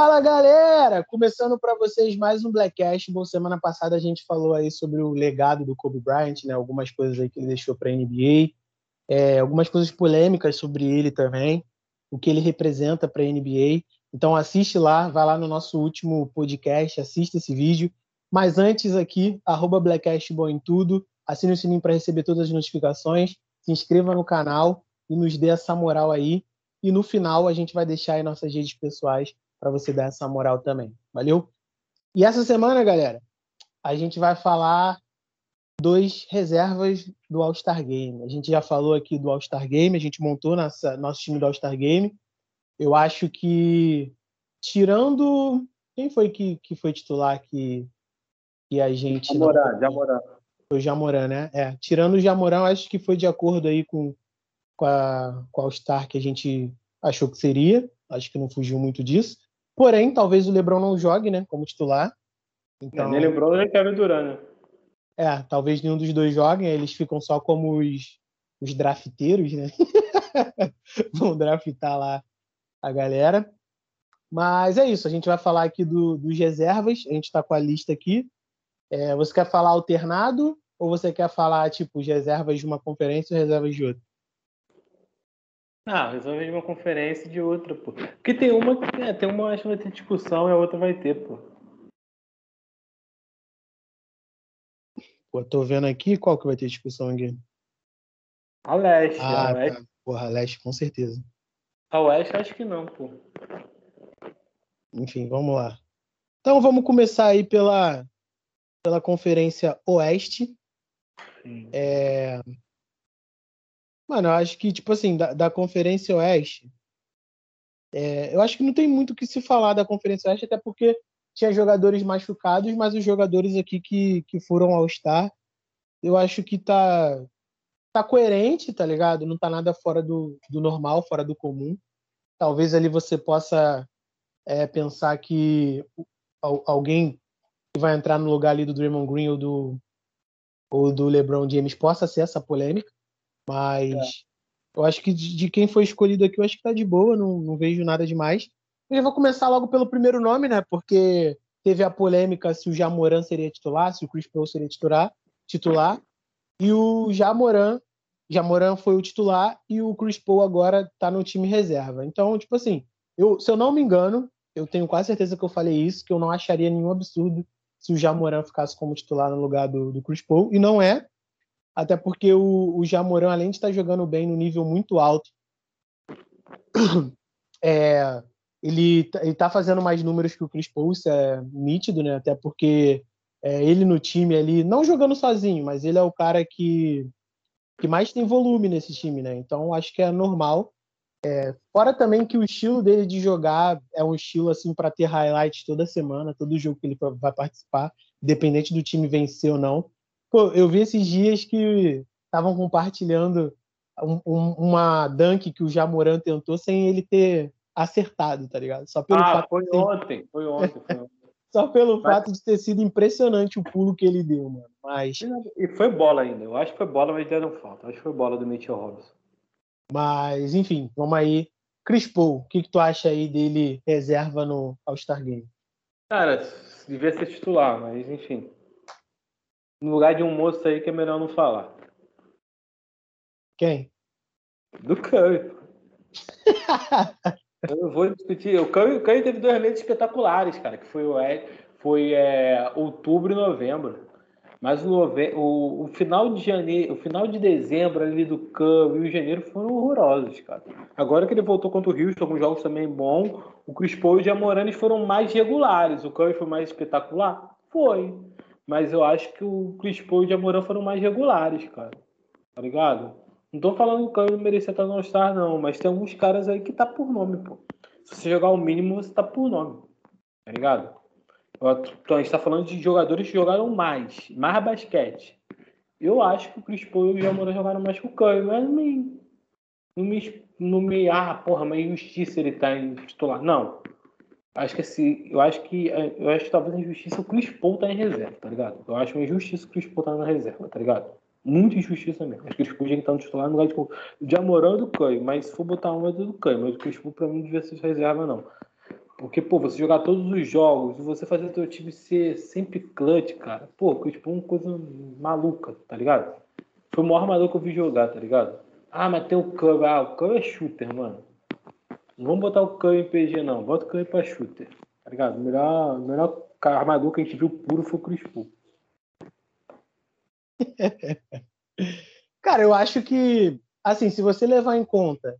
Fala galera! Começando para vocês mais um Blackcast. Bom, semana passada a gente falou aí sobre o legado do Kobe Bryant, né? Algumas coisas aí que ele deixou para a NBA, é, algumas coisas polêmicas sobre ele também, o que ele representa para a NBA. Então assiste lá, vai lá no nosso último podcast, assista esse vídeo. Mas antes aqui, arroba Blackcast Bom em Tudo, assine o sininho para receber todas as notificações, se inscreva no canal e nos dê essa moral aí. E no final a gente vai deixar aí nossas redes pessoais para você dar essa moral também. Valeu? E essa semana, galera, a gente vai falar dois reservas do All-Star Game. A gente já falou aqui do All-Star Game, a gente montou nossa, nosso time do All-Star Game. Eu acho que, tirando. Quem foi que, que foi titular que, que a gente. Jamoran, não... Jamoran. Foi o Jamoran, né? É, tirando o Jamoran, acho que foi de acordo aí com, com a, com a All-Star que a gente achou que seria. Acho que não fugiu muito disso. Porém, talvez o LeBron não jogue, né, como titular. Então, é, nem LeBron nem Kevin Durant, né? É, talvez nenhum dos dois joguem, eles ficam só como os, os drafteiros, né? Vão draftar lá a galera. Mas é isso, a gente vai falar aqui do, dos reservas, a gente está com a lista aqui. É, você quer falar alternado ou você quer falar, tipo, reservas de uma conferência e reservas de outra? Ah, resolve de uma conferência e de outra, pô. Porque tem uma que é, tem uma acho que vai ter discussão e a outra vai ter, pô. Pô, tô vendo aqui qual que vai ter discussão aqui. A leste, ah, a leste. Tá. Porra, a leste, com certeza. A oeste acho que não, pô. Enfim, vamos lá. Então vamos começar aí pela, pela conferência oeste. Sim. É, Mano, eu acho que, tipo assim, da, da Conferência Oeste, é, eu acho que não tem muito o que se falar da Conferência Oeste, até porque tinha jogadores machucados, mas os jogadores aqui que, que foram ao Star, eu acho que tá, tá coerente, tá ligado? Não tá nada fora do, do normal, fora do comum. Talvez ali você possa é, pensar que alguém que vai entrar no lugar ali do Draymond Green ou do, ou do LeBron James possa ser essa polêmica. Mas é. eu acho que de, de, quem foi escolhido aqui, eu acho que tá de boa, não, não vejo nada demais. Eu vou começar logo pelo primeiro nome, né? Porque teve a polêmica se o Jamoran seria titular, se o Chris Paul seria titular, titular. E o Jamoran, Jamoran foi o titular e o Chris Paul agora tá no time reserva. Então, tipo assim, eu, se eu não me engano, eu tenho quase certeza que eu falei isso, que eu não acharia nenhum absurdo se o Jamoran ficasse como titular no lugar do, do Chris Paul. E não é, até porque o, o Jamoran, além de estar jogando bem no nível muito alto, é, ele, está fazendo mais números que o Chris Paul, isso é nítido, né? Até porque é, ele no time ali, não jogando sozinho, mas ele é o cara que, que mais tem volume nesse time, né? Então acho que é normal. É, fora também que o estilo dele de jogar é um estilo assim para ter highlights toda semana, todo jogo que ele vai participar, independente do time vencer ou não. Pô, eu vi esses dias que estavam compartilhando um, um, uma dunk que o Jamoran tentou sem ele ter acertado, tá ligado? Só pelo ah, fato foi de... ontem, foi ontem, foi ontem. Só pelo mas... fato de ter sido impressionante o pulo que ele deu, mano. Mas... E foi bola ainda. Eu acho que foi bola, mas deram falta. Eu acho que foi bola do Mitchell Robinson. Mas, enfim, vamos aí. Chris Paul, o que, que tu acha aí dele reserva no All-Star Game? Cara, devia ser titular, mas enfim no lugar de um moço aí que é melhor não falar. Quem? Do Curry. Eu vou discutir. O Curry, o Curry teve dois meses espetaculares, cara, que foi, o, foi é, outubro e novembro. Mas o, o, o, final de janeiro, o final de dezembro ali do Curry e o janeiro foram horrorosos, cara. Agora que ele voltou contra o Houston, alguns jogos também bons, o Chris Paul e o Jamoranes foram mais regulares. O Curry foi mais espetacular? Foi. Mas eu acho que o Chris Paul e o Jamoran foram mais regulares, cara. Tá ligado? Não tô falando que o Caio não merecia estar no Star, não. Mas tem alguns caras aí que tá por nome, pô. Se você jogar o mínimo, você tá por nome. Tá ligado? Então, a gente tá falando de jogadores que jogaram mais. Mais basquete. Eu acho que o Chris Paul e o Jamoran jogaram mais que o Caio. Mas não me... Não me... Não me... Ah, porra, mas injustiça ele tá em titular. Não. Acho que assim, eu acho que eu acho que talvez a injustiça o Chris Paul tá em reserva, tá ligado? Eu acho uma injustiça o Chris Paul tá na reserva, tá ligado? Muita injustiça mesmo. Acho que o Chris Paul tinha que estar no titular no lugar de, de Amorão do Caio, mas se for botar um é do Caio, mas o Chris Paul pra mim não devia ser reserva, não. Porque, pô, você jogar todos os jogos você fazer seu time ser sempre clutch, cara. Pô, tipo, uma coisa maluca, tá ligado? Foi o maior maluco que eu vi jogar, tá ligado? Ah, mas tem o Curry. Ah, o Curry é shooter, mano. Não vamos botar o Curry em PG, não. Bota o Curry pra shooter. Tá ligado? O melhor, melhor armador que a gente viu puro foi o Chris Paul. Cara, eu acho que, assim, se você levar em conta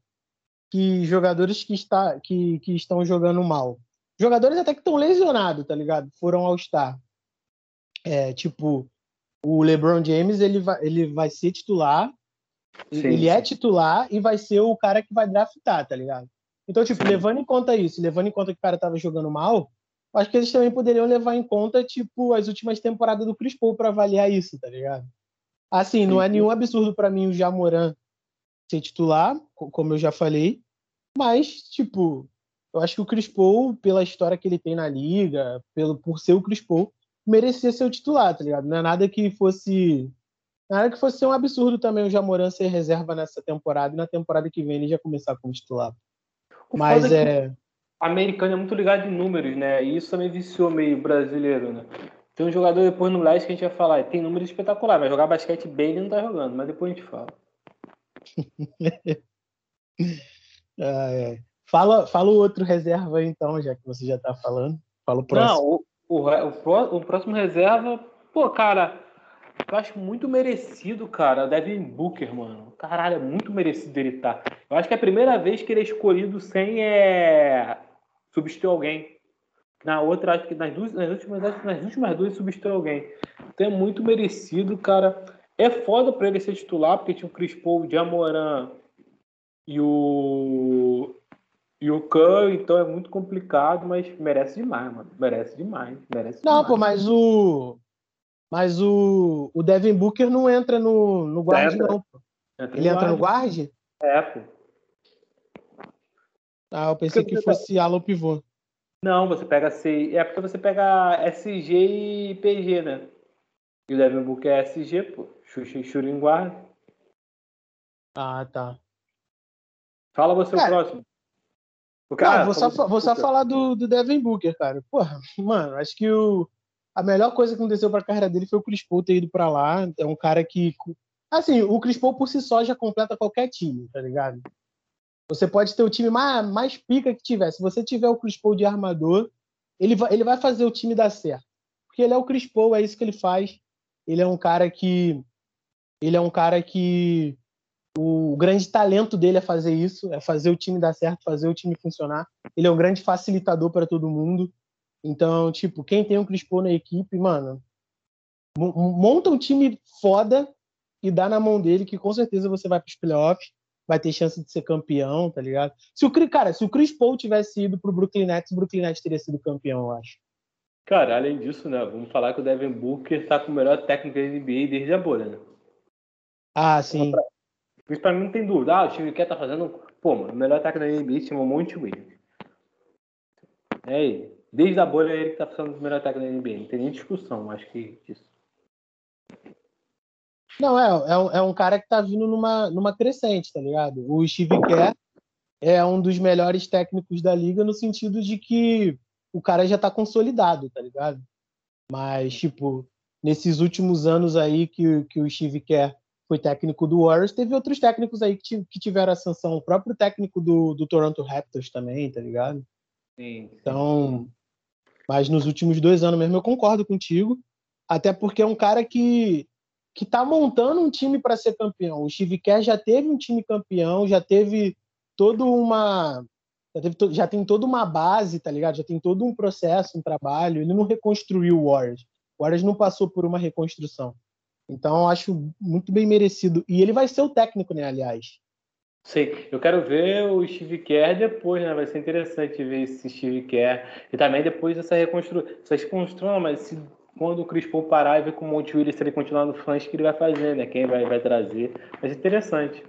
que jogadores que, está, que, que estão jogando mal, jogadores até que estão lesionados, tá ligado? Foram ao Star. É, tipo, o LeBron James, ele vai, ele vai ser titular, sim, ele sim. é titular e vai ser o cara que vai draftar, tá ligado? Então, tipo, levando em conta isso, levando em conta que o cara tava jogando mal, acho que eles também poderiam levar em conta, tipo, as últimas temporadas do Chris Paul pra avaliar isso, tá ligado? Assim, não é nenhum absurdo para mim o Jamoran ser titular, como eu já falei, mas, tipo, eu acho que o Chris Paul, pela história que ele tem na liga, pelo, por ser o Chris Paul, merecia ser o titular, tá ligado? Não é nada que fosse. Nada que fosse ser um absurdo também o Jamoran ser reserva nessa temporada e na temporada que vem ele já começar como titular. Mas é. é americano é muito ligado em números, né? E isso também viciou meio brasileiro, né? Tem um jogador depois no Leste que a gente vai falar, tem números espetaculares, mas jogar basquete bem ele não tá jogando, mas depois a gente fala. ah, é. Fala, fala o outro reserva aí, então, já que você já tá falando. Fala o próximo. Não, o, o, o, o próximo reserva, pô, cara, eu acho muito merecido, cara, o Devin Booker, mano. Caralho, é muito merecido ele estar. Tá. Eu acho que é a primeira vez que ele é escolhido sem é, substituir alguém. Na outra, acho que nas, duas, nas, últimas, nas últimas duas substituiu alguém. Então é muito merecido, cara. É foda pra ele ser titular, porque tinha o Chris Paul, o Jamoran e o. E o Curry, então é muito complicado, mas merece demais, mano. Merece demais. Merece não, demais. pô, mas o. Mas o, o Devin Booker não entra no, no guard, entra. não. Pô. Entra ele entra no guard? É, pô. Ah, eu pensei porque que fosse tá... ala pivô. Não, você pega C. É porque você pega SG e PG, né? E o Devin Booker é SG, pô. Xuxa e Shurin guarda. Ah, tá. Fala você é. o próximo. O cara, vou, só, vou só falar do, do Devin Booker, cara. Porra, mano, acho que o, a melhor coisa que aconteceu pra carreira dele foi o Chris Paul ter ido pra lá. É um cara que. Assim, o Chris Paul por si só já completa qualquer time, tá ligado? Você pode ter o time mais, mais pica que tiver. Se você tiver o Chris Paul de armador, ele vai, ele vai fazer o time dar certo. Porque ele é o Chris Paul, é isso que ele faz. Ele é um cara que. Ele é um cara que. O grande talento dele é fazer isso, é fazer o time dar certo, fazer o time funcionar. Ele é um grande facilitador para todo mundo. Então, tipo, quem tem o Chris Paul na equipe, mano, monta um time foda e dá na mão dele que com certeza você vai para os playoffs vai ter chance de ser campeão, tá ligado? Se o cara, se o Chris Paul tivesse ido pro Brooklyn Nets, o Brooklyn Nets teria sido campeão, eu acho. Cara, além disso, né, vamos falar que o Devin Booker tá com o melhor técnico da NBA desde a bolha, né? Ah, sim. Pra, isso pra mim não tem dúvida. Ah, o time que tá fazendo, pô, mano, o melhor técnico da NBA chama Monte Williams. É ele. Desde a bolha ele que tá fazendo o melhor técnico da NBA. Não tem nem discussão, acho que disso. Não, é, é, é um cara que tá vindo numa, numa crescente, tá ligado? O Steve Kerr é um dos melhores técnicos da liga no sentido de que o cara já tá consolidado, tá ligado? Mas, tipo, nesses últimos anos aí que, que o Steve Kerr foi técnico do Warriors, teve outros técnicos aí que, que tiveram ascensão. O próprio técnico do, do Toronto Raptors também, tá ligado? Sim, sim. Então, mas nos últimos dois anos mesmo eu concordo contigo, até porque é um cara que que está montando um time para ser campeão. O Steve Kerr já teve um time campeão, já teve toda uma já, teve, já, tem toda uma base, tá ligado? Já tem todo um processo, um trabalho. Ele não reconstruiu o Warriors. O Warriors não passou por uma reconstrução. Então, acho muito bem merecido. E ele vai ser o técnico, né, aliás. Sim, eu quero ver o Steve Kerr depois, né? Vai ser interessante ver esse Steve Kerr. E também depois dessa reconstrução. Essa reconstrução, mas se quando o Chris Paul parar e ver como o Monte Williams, se ele continuar no flanche, que ele vai fazer, né? Quem vai, vai trazer. Mas interessante.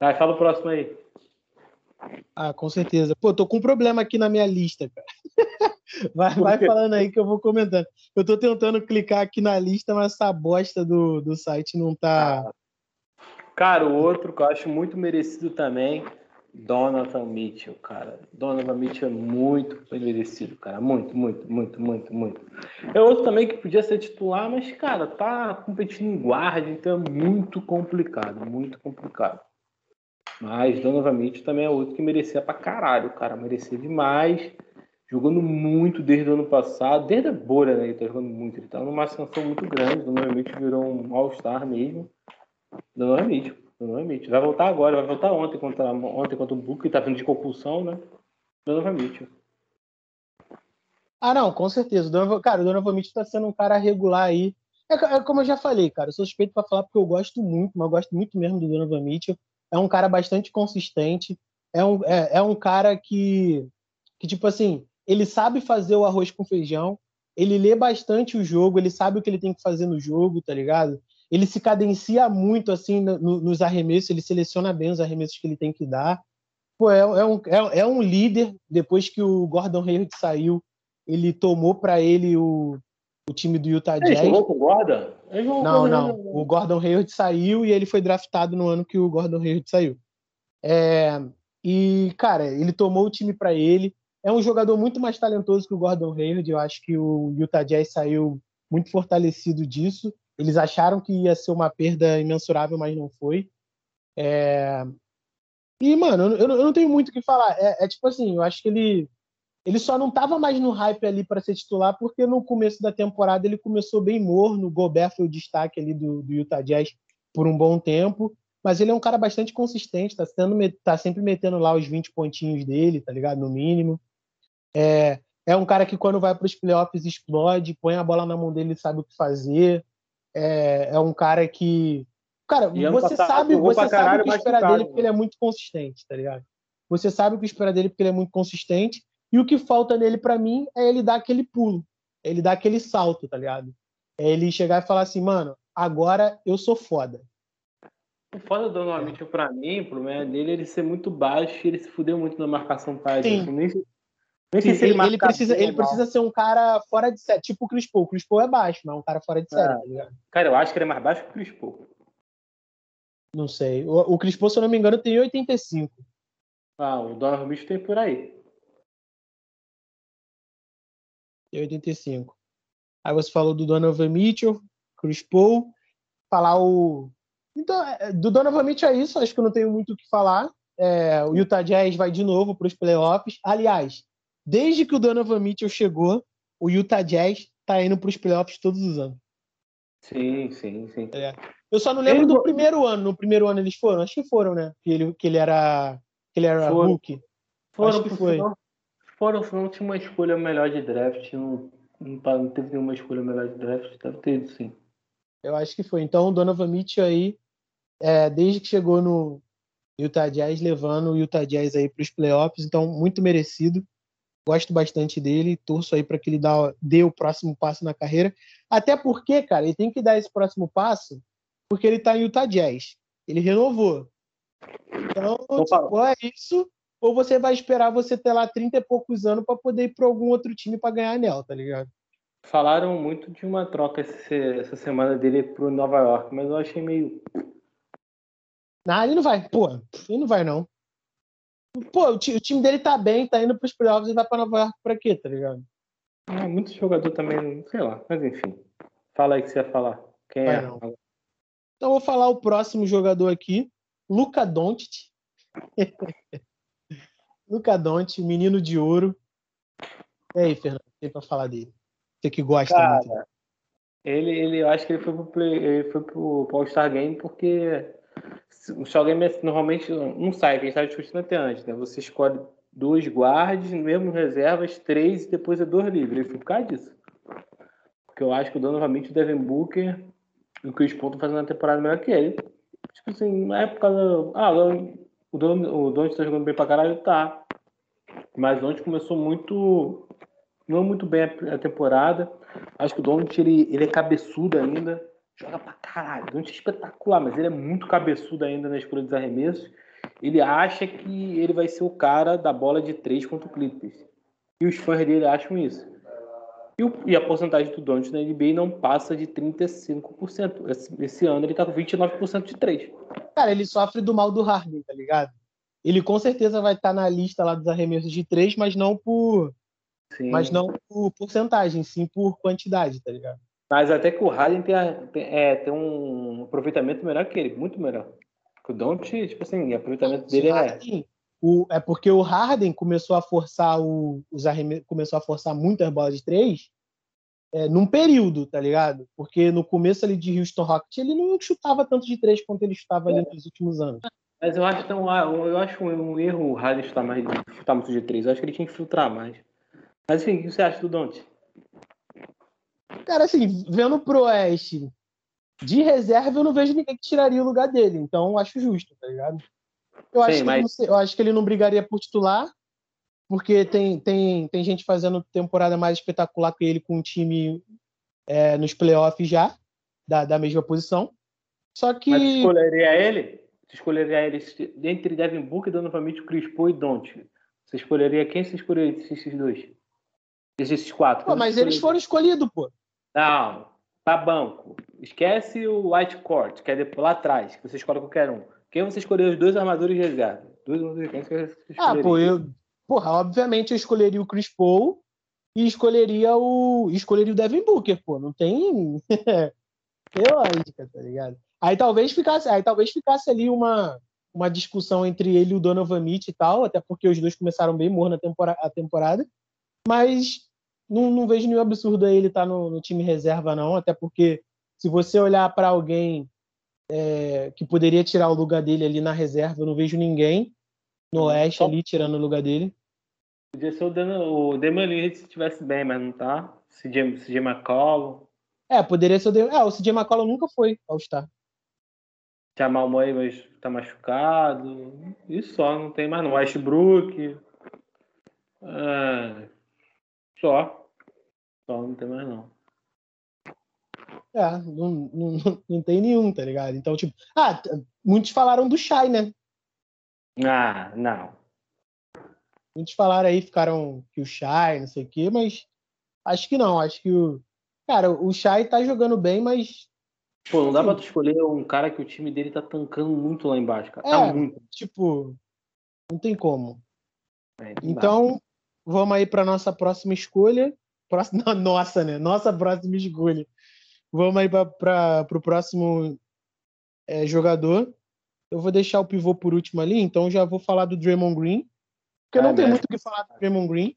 Tá, fala o próximo aí. Ah, com certeza. Pô, tô com um problema aqui na minha lista, cara. Vai, vai falando aí que eu vou comentando. Eu tô tentando clicar aqui na lista, mas essa bosta do, do site não tá. Cara, o outro que eu acho muito merecido também Donovan Mitchell, cara. Donovan Mitchell é muito merecido, cara. Muito, muito, muito, muito, muito. É outro também que podia ser titular, mas, cara, tá competindo em guarda, então é muito complicado, muito complicado. Mas Donovan Mitchell também é outro que merecia pra caralho, cara. Merecia demais. Jogando muito desde o ano passado, desde a bolha, né? Ele tá jogando muito. Ele tá numa ascensão muito grande. Donovan Mitchell virou um All-Star mesmo. Donovan Mitchell. Mitchell. Vai voltar agora, vai voltar ontem contra, ontem contra o Book, que tá vindo de compulsão, né? Donovan Mitchell. Ah, não, com certeza. Cara, o Donovan Mitchell tá sendo um cara regular aí. É, é como eu já falei, cara, eu sou suspeito para falar porque eu gosto muito, mas eu gosto muito mesmo do Donovan Mitchell. É um cara bastante consistente. É um, é, é um cara que, que, tipo assim, ele sabe fazer o arroz com feijão. Ele lê bastante o jogo, ele sabe o que ele tem que fazer no jogo, tá ligado? Ele se cadencia muito assim no, nos arremessos, ele seleciona bem os arremessos que ele tem que dar. Pô, é, é, um, é, é um líder. Depois que o Gordon Hayward saiu, ele tomou para ele o, o time do Utah Jazz. Ele jogou com o Gordon? Não, não. O Gordon Hayward saiu e ele foi draftado no ano que o Gordon Hayward saiu. É, e, cara, ele tomou o time para ele. É um jogador muito mais talentoso que o Gordon Hayward. Eu acho que o Utah Jazz saiu muito fortalecido disso. Eles acharam que ia ser uma perda imensurável, mas não foi. É... E, mano, eu, eu não tenho muito o que falar. É, é, tipo assim, eu acho que ele, ele só não tava mais no hype ali para ser titular, porque no começo da temporada ele começou bem morno. O Gobert foi o destaque ali do, do Utah Jazz por um bom tempo. Mas ele é um cara bastante consistente, tá, sendo, tá sempre metendo lá os 20 pontinhos dele, tá ligado? No mínimo. É, é um cara que quando vai para os playoffs explode, põe a bola na mão dele e sabe o que fazer é, é um cara que. Cara, você sabe, você sabe o que espera dele porque ele é muito consistente, tá ligado? Você sabe o que espera dele porque ele é muito consistente. E o que falta nele, para mim, é ele dar aquele pulo. É ele dar aquele salto, tá ligado? É ele chegar e falar assim, mano, agora eu sou foda. O foda do Donovan Mitchell, pra mim, o problema dele é ele ser muito baixo e ele se fudeu muito na marcação tática. Nem, Sim, ele, ele, ele precisa, ele precisa ser um cara fora de série, tipo o Chris Paul. O Chris Paul é baixo, mas é um cara fora de série, é. tá Cara, eu acho que ele é mais baixo que o Chris Paul. Não sei. O, o Chris Paul, se eu não me engano, tem 85. Ah, o Donovan Mitchell tem por aí. Tem 85. Aí você falou do Donovan Mitchell, Chris Paul. Falar o... Então, é, do Donovan Mitchell é isso. Acho que eu não tenho muito o que falar. É, o Utah Jazz vai de novo para os playoffs. Aliás, Desde que o Donovan Mitchell chegou, o Utah Jazz tá indo para os playoffs todos os anos. Sim, sim, sim. É. Eu só não lembro ele... do primeiro ano. No primeiro ano eles foram? Acho que foram, né? Que ele, que ele era, que ele era foram. Hulk. Foram, Acho que foi. Foram, não tinha uma escolha melhor de draft. Não, não, não teve nenhuma escolha melhor de draft. Deve ter, sim. Eu acho que foi. Então o Donovan Mitchell aí, é, desde que chegou no Utah Jazz, levando o Utah Jazz aí para os playoffs. Então, muito merecido. Gosto bastante dele, torço aí para que ele dá, dê o próximo passo na carreira. Até porque, cara, ele tem que dar esse próximo passo porque ele está em Utah Jazz. Ele renovou. Então, tipo, é isso. Ou você vai esperar você ter lá 30 e poucos anos para poder ir para algum outro time para ganhar anel, tá ligado? Falaram muito de uma troca essa semana dele pro Nova York, mas eu achei meio. Não, ele não vai. Pô, ele não vai, não. Pô, o, time dele tá bem, tá indo pros playoffs e vai pra Nova York pra quê, tá ligado? É, muito jogador também, sei lá, mas enfim. Fala aí que você ia falar. Quem vai é? Não. Então vou falar o próximo jogador aqui, Luca Doncic. Luca Doncic, menino de ouro. E aí, Fernando, tem pra falar dele? Você que gosta Cara, muito. Ele, ele, eu acho que ele foi pro, play, ele foi pro All-Star Game porque o Game normalmente não sai, que a gente estava discutindo até antes, né? Você escolhe dois guards, mesmo reservas, três e depois é dois livres. Ele foi por causa disso. Porque eu acho que o novamente o Devin Booker e o Chris Paul estão fazendo uma temporada melhor que ele. Tipo assim, não é por causa. Ah, o Don, o Don está jogando bem pra caralho, tá. Mas ontem começou muito. Não muito bem a, temporada. Acho que o Don ele, ele é cabeçudo ainda joga pra caralho. Don't é espetacular, mas ele é muito cabeçudo ainda na escolha dos arremessos. Ele acha que ele vai ser o cara da bola de três contra o Clippers. E os fãs dele acham isso. E, o, e a porcentagem do Doncic na NBA não passa de 35%. Esse, esse ano ele tá com 29% de três. Cara, ele sofre do mal do Harden, tá ligado? ele com certeza vai estar tá na lista lá dos arremessos de três, mas não por. Sim. Mas não por porcentagem, sim por quantidade, tá ligado? Mas até que o Harden tem, tem, é, tem um aproveitamento melhor que ele, muito melhor. O Don't, tipo assim, o aproveitamento dele é. O, é porque o Harden começou a forçar o, os arremessos, começou a forçar muitas bolas de três é, num período, tá ligado? Porque no começo ali de Houston Rockets ele não chutava tanto de três quanto ele chutava ali nos últimos anos. Mas eu acho, tão, eu acho um erro o Harden chutar, mais, chutar muito de três. Eu acho que ele tinha que filtrar mais. Mas enfim, o que você acha do Don't? Cara, assim, vendo pro Oeste de reserva, eu não vejo ninguém que tiraria o lugar dele. Então, acho justo, tá ligado? Eu, Sim, acho, mas... não, eu acho que ele não brigaria por titular, porque tem, tem, tem gente fazendo temporada mais espetacular que ele com um time é, nos playoffs já, da, da mesma posição. Só que. Mas escolheria ele? Você escolheria ele entre Devin Booker, Donovan Mitchell, Chris Paul e Don't. Você escolheria quem você escolheria esses dois? Esses quatro? Pô, mas eles foram escolhidos, pô. Não, tá banco. Esquece o White Court, que é lá atrás, que você escolhe qualquer um. Quem você escolheu os dois armadores de reserva? Dois armadores Ah, pô, eu. Porra, obviamente eu escolheria o Chris Paul e escolheria o. Escolheria o Devin Booker, pô. Não tem. tem lógica, tá ligado? Aí talvez ficasse, aí talvez ficasse ali uma, uma discussão entre ele e o Donovan Mitchell e tal, até porque os dois começaram bem morno temporada, a temporada. Mas não, não vejo nenhum absurdo aí ele estar tá no, no, time reserva, não. Até porque se você olhar para alguém é, que poderia tirar o lugar dele ali na reserva, eu não vejo ninguém no uhum. Oeste ali tirando o lugar dele. Podia ser o, Dan, o Damian Lillard se estivesse bem, mas não tá. CJ, CJ McCollum. É, poderia ser o Damian... É, o CJ McCollum nunca foi ao Star. Jamal Murray, mas tá machucado. Isso só, não tem mais não. Westbrook. É... Só. Só, não tem mais não. É, não, não, não tem nenhum, tá ligado? Então, tipo, ah, muitos falaram do Shai, né? Ah, não. Muitos falaram aí, ficaram que o Shai, não sei o quê, mas acho que não. Acho que o. Cara, o Shai tá jogando bem, mas. Pô, não dá pra tu escolher um cara que o time dele tá tancando muito lá embaixo, cara. Tá é, tá muito. Tipo, não tem como. É, então, vamos aí para nossa próxima escolha. Próxima, nossa, né? Nossa próxima escolha. Vamos aí para o próximo é, jogador. Eu vou deixar o pivô por último ali, então já vou falar do Draymond Green, porque não tem muito o que falar do Draymond Green.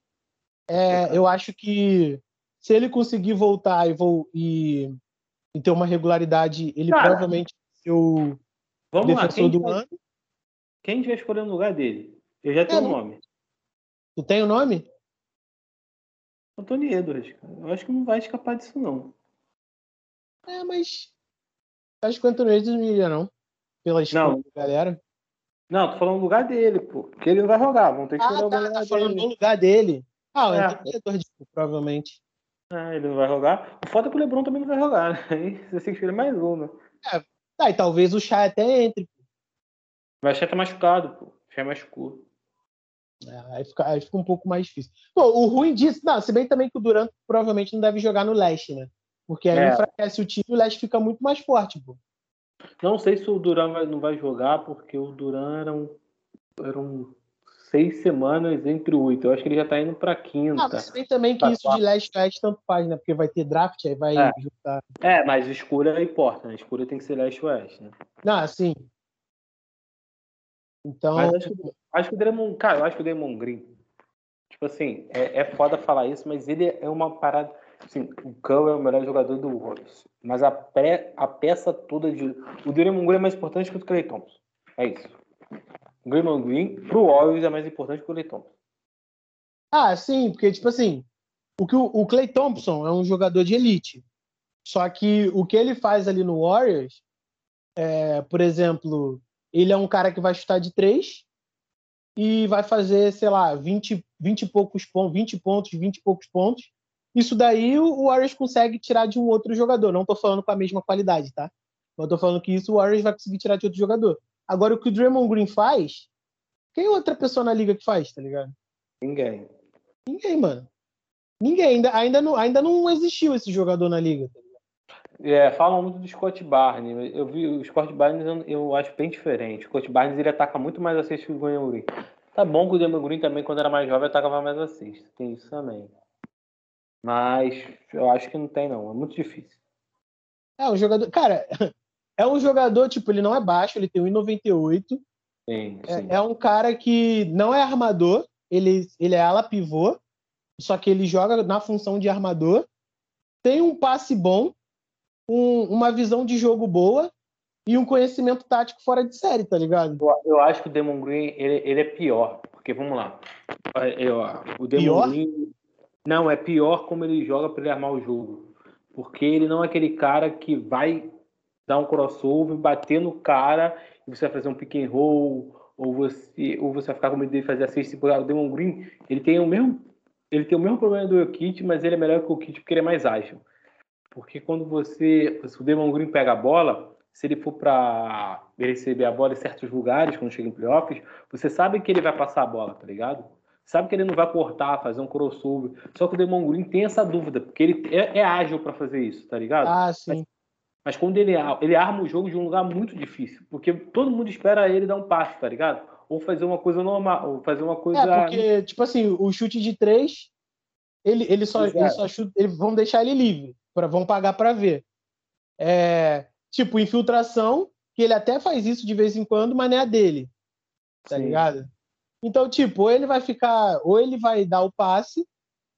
É, eu acho que se ele conseguir voltar e, vou, e, e ter uma regularidade, ele Cara, provavelmente ser o vamos defensor lá, do vai, ano. Quem vai escolher no lugar dele? Eu já tenho o é, um nome. Tu tem o nome? Anthony Edwards, cara. Eu acho que não vai escapar disso, não. É, mas. Acho que o Anthony Edwards não iria, não. Pela escolha da galera. Não, tô falando no lugar dele, pô. Porque ele não vai jogar. Vão ter que escolher ah, tá, o lugar tá falando dele. no lugar dele. Ah, o é. Anthony Edwards, provavelmente. É, ele não vai jogar. O foda é que o Lebron também não vai jogar, né? Aí você tem que escolher mais um, né? É, tá, e talvez o Chá até entre. Mas o Chá tá machucado, pô. O Chá machucou. É, aí, fica, aí fica um pouco mais difícil. O ruim disso, não, se bem também que o Durant provavelmente não deve jogar no leste, né? Porque aí é. enfraquece o time e o leste fica muito mais forte, pô. Não sei se o Duran vai, não vai jogar, porque o Duran eram, eram seis semanas entre oito. Eu acho que ele já tá indo pra quinta. Ah, mas tem também que isso de leste oeste tanto faz, né? Porque vai ter draft, aí vai é. juntar. É, mas escura importa, né? Escura tem que ser leste oeste, né? Não, sim. Então. Mas acho, que, acho que o Demon, cara, eu acho que o Demon Green. Tipo assim, é, é foda falar isso, mas ele é uma parada. Assim, o Cão é o melhor jogador do Warriors. Mas a, pré, a peça toda de. O Draymond Green é mais importante que o Clay Thompson. É isso. O Draymond Green, pro Warriors, é mais importante que o Clay Thompson. Ah, sim, porque, tipo assim, o, que o, o Clay Thompson é um jogador de elite. Só que o que ele faz ali no Warriors, é, por exemplo, ele é um cara que vai chutar de três e vai fazer, sei lá, 20, 20 e poucos pontos, 20 pontos, 20 e poucos pontos. Isso daí o Warriors consegue tirar de um outro jogador. Não estou falando com a mesma qualidade, tá? Mas estou falando que isso o Warriors vai conseguir tirar de outro jogador. Agora, o que o Draymond Green faz, quem outra pessoa na liga que faz, tá ligado? Ninguém. Ninguém, mano. Ninguém. Ainda, ainda, não, ainda não existiu esse jogador na liga, tá ligado? É, falam muito do Scott Barnes. Eu vi o Scott Barnes, eu, eu acho bem diferente. O Scott Barnes ele ataca muito mais a cesta que o Damian Green. Tá bom que o Damian Green também, quando era mais jovem, atacava mais a cesta. Tem isso também. Mas eu acho que não tem, não. É muito difícil. É, um jogador. Cara, é um jogador, tipo, ele não é baixo, ele tem 1,98. Sim, sim. É, é um cara que não é armador, ele, ele é ala pivô, só que ele joga na função de armador. Tem um passe bom, um, uma visão de jogo boa e um conhecimento tático fora de série, tá ligado? Eu, acho que o Demon Green ele, ele, é pior, porque vamos lá. Eu, o Demon pior? Green não é pior como ele joga para ele armar o jogo, porque ele não é aquele cara que vai dar um crossover, bater no cara e você vai fazer um pick and roll ou você ou você vai ficar com medo de fazer a cesta. O Demon Green ele tem o mesmo ele tem o mesmo problema do Kit, mas ele é melhor que o Kit porque ele é mais ágil. Porque quando você. Se o Demon Green pega a bola, se ele for para receber a bola em certos lugares, quando chega em playoffs, você sabe que ele vai passar a bola, tá ligado? Sabe que ele não vai cortar, fazer um crossover. Só que o Demon Green tem essa dúvida, porque ele é, é ágil para fazer isso, tá ligado? Ah, sim. Mas, mas, quando ele, ele arma o jogo de um lugar muito difícil, porque todo mundo espera ele dar um passe, tá ligado? Ou fazer uma coisa normal, ou fazer uma coisa. É, porque, tipo assim, o chute de três, ele, ele, só, ele só chuta. Ele, vamos deixar ele livre pra, vão pagar para ver. É, tipo, infiltração, que ele até faz isso de vez em quando, mas não é a dele. Tá Sim. ligado? Então, tipo, ou ele vai ficar, ou ele vai dar o passe,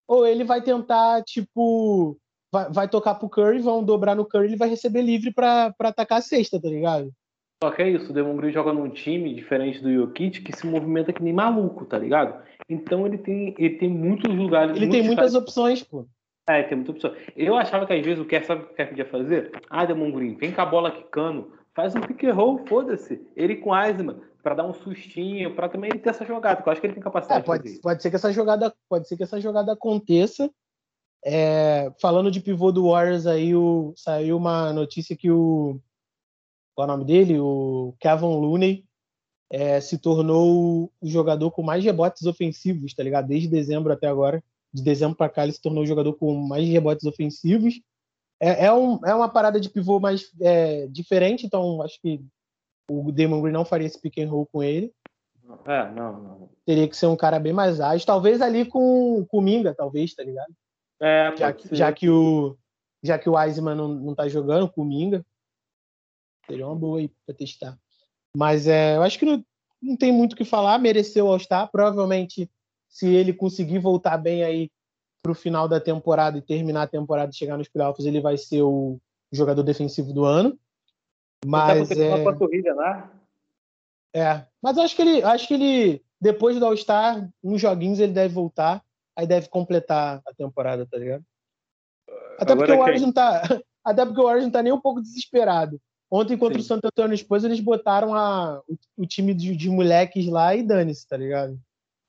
ou ele vai tentar, tipo, vai, vai tocar pro Curry, vão dobrar no Curry, ele vai receber livre para atacar a cesta, tá ligado? Só que é isso, o Demon Green joga num time diferente do Jokic que se movimenta que nem maluco, tá ligado? Então ele tem, ele tem muitos lugares. Ele tem muitas opções, pô. É, tem muita opção. Eu achava que às vezes o Kerr, sabe o que o Kerr podia fazer? Ah, Demon Green, vem com a bola quicando, faz um pick and roll, foda-se. Ele com Eisman, para dar um sustinho, para também ele ter essa jogada, porque eu acho que ele tem capacidade é, pode, pode ser que essa jogada Pode ser que essa jogada aconteça. É, falando de pivô do Warriors aí, o, saiu uma notícia que o. Qual é o nome dele? O Kevin Looney é, se tornou o jogador com mais rebotes ofensivos, tá ligado? Desde dezembro até agora de dezembro para cá, ele se tornou o jogador com mais rebotes ofensivos. É, é, um, é uma parada de pivô mais é, diferente, então acho que o Damon Green não faria esse pick and roll com ele. É, não, não. Teria que ser um cara bem mais ágil. Talvez ali com, com o Minga, talvez, tá ligado? É, já, que, já que o já que o Wiseman não, não tá jogando com o Minga. Seria uma boa aí pra testar. Mas é, eu acho que não, não tem muito o que falar. Mereceu o All-Star. Provavelmente se ele conseguir voltar bem aí para o final da temporada e terminar a temporada e chegar nos playoffs, ele vai ser o jogador defensivo do ano. Mas é... uma lá. É, mas acho que ele, acho que ele depois do All-Star, uns joguinhos ele deve voltar, aí deve completar a temporada, tá ligado? Até porque o Warriors não tá, até porque o Warriors não tá nem um pouco desesperado. Ontem contra Sim. o Santo Antônio Esposa eles botaram a, o, o time de, de moleques lá e dane-se, tá ligado?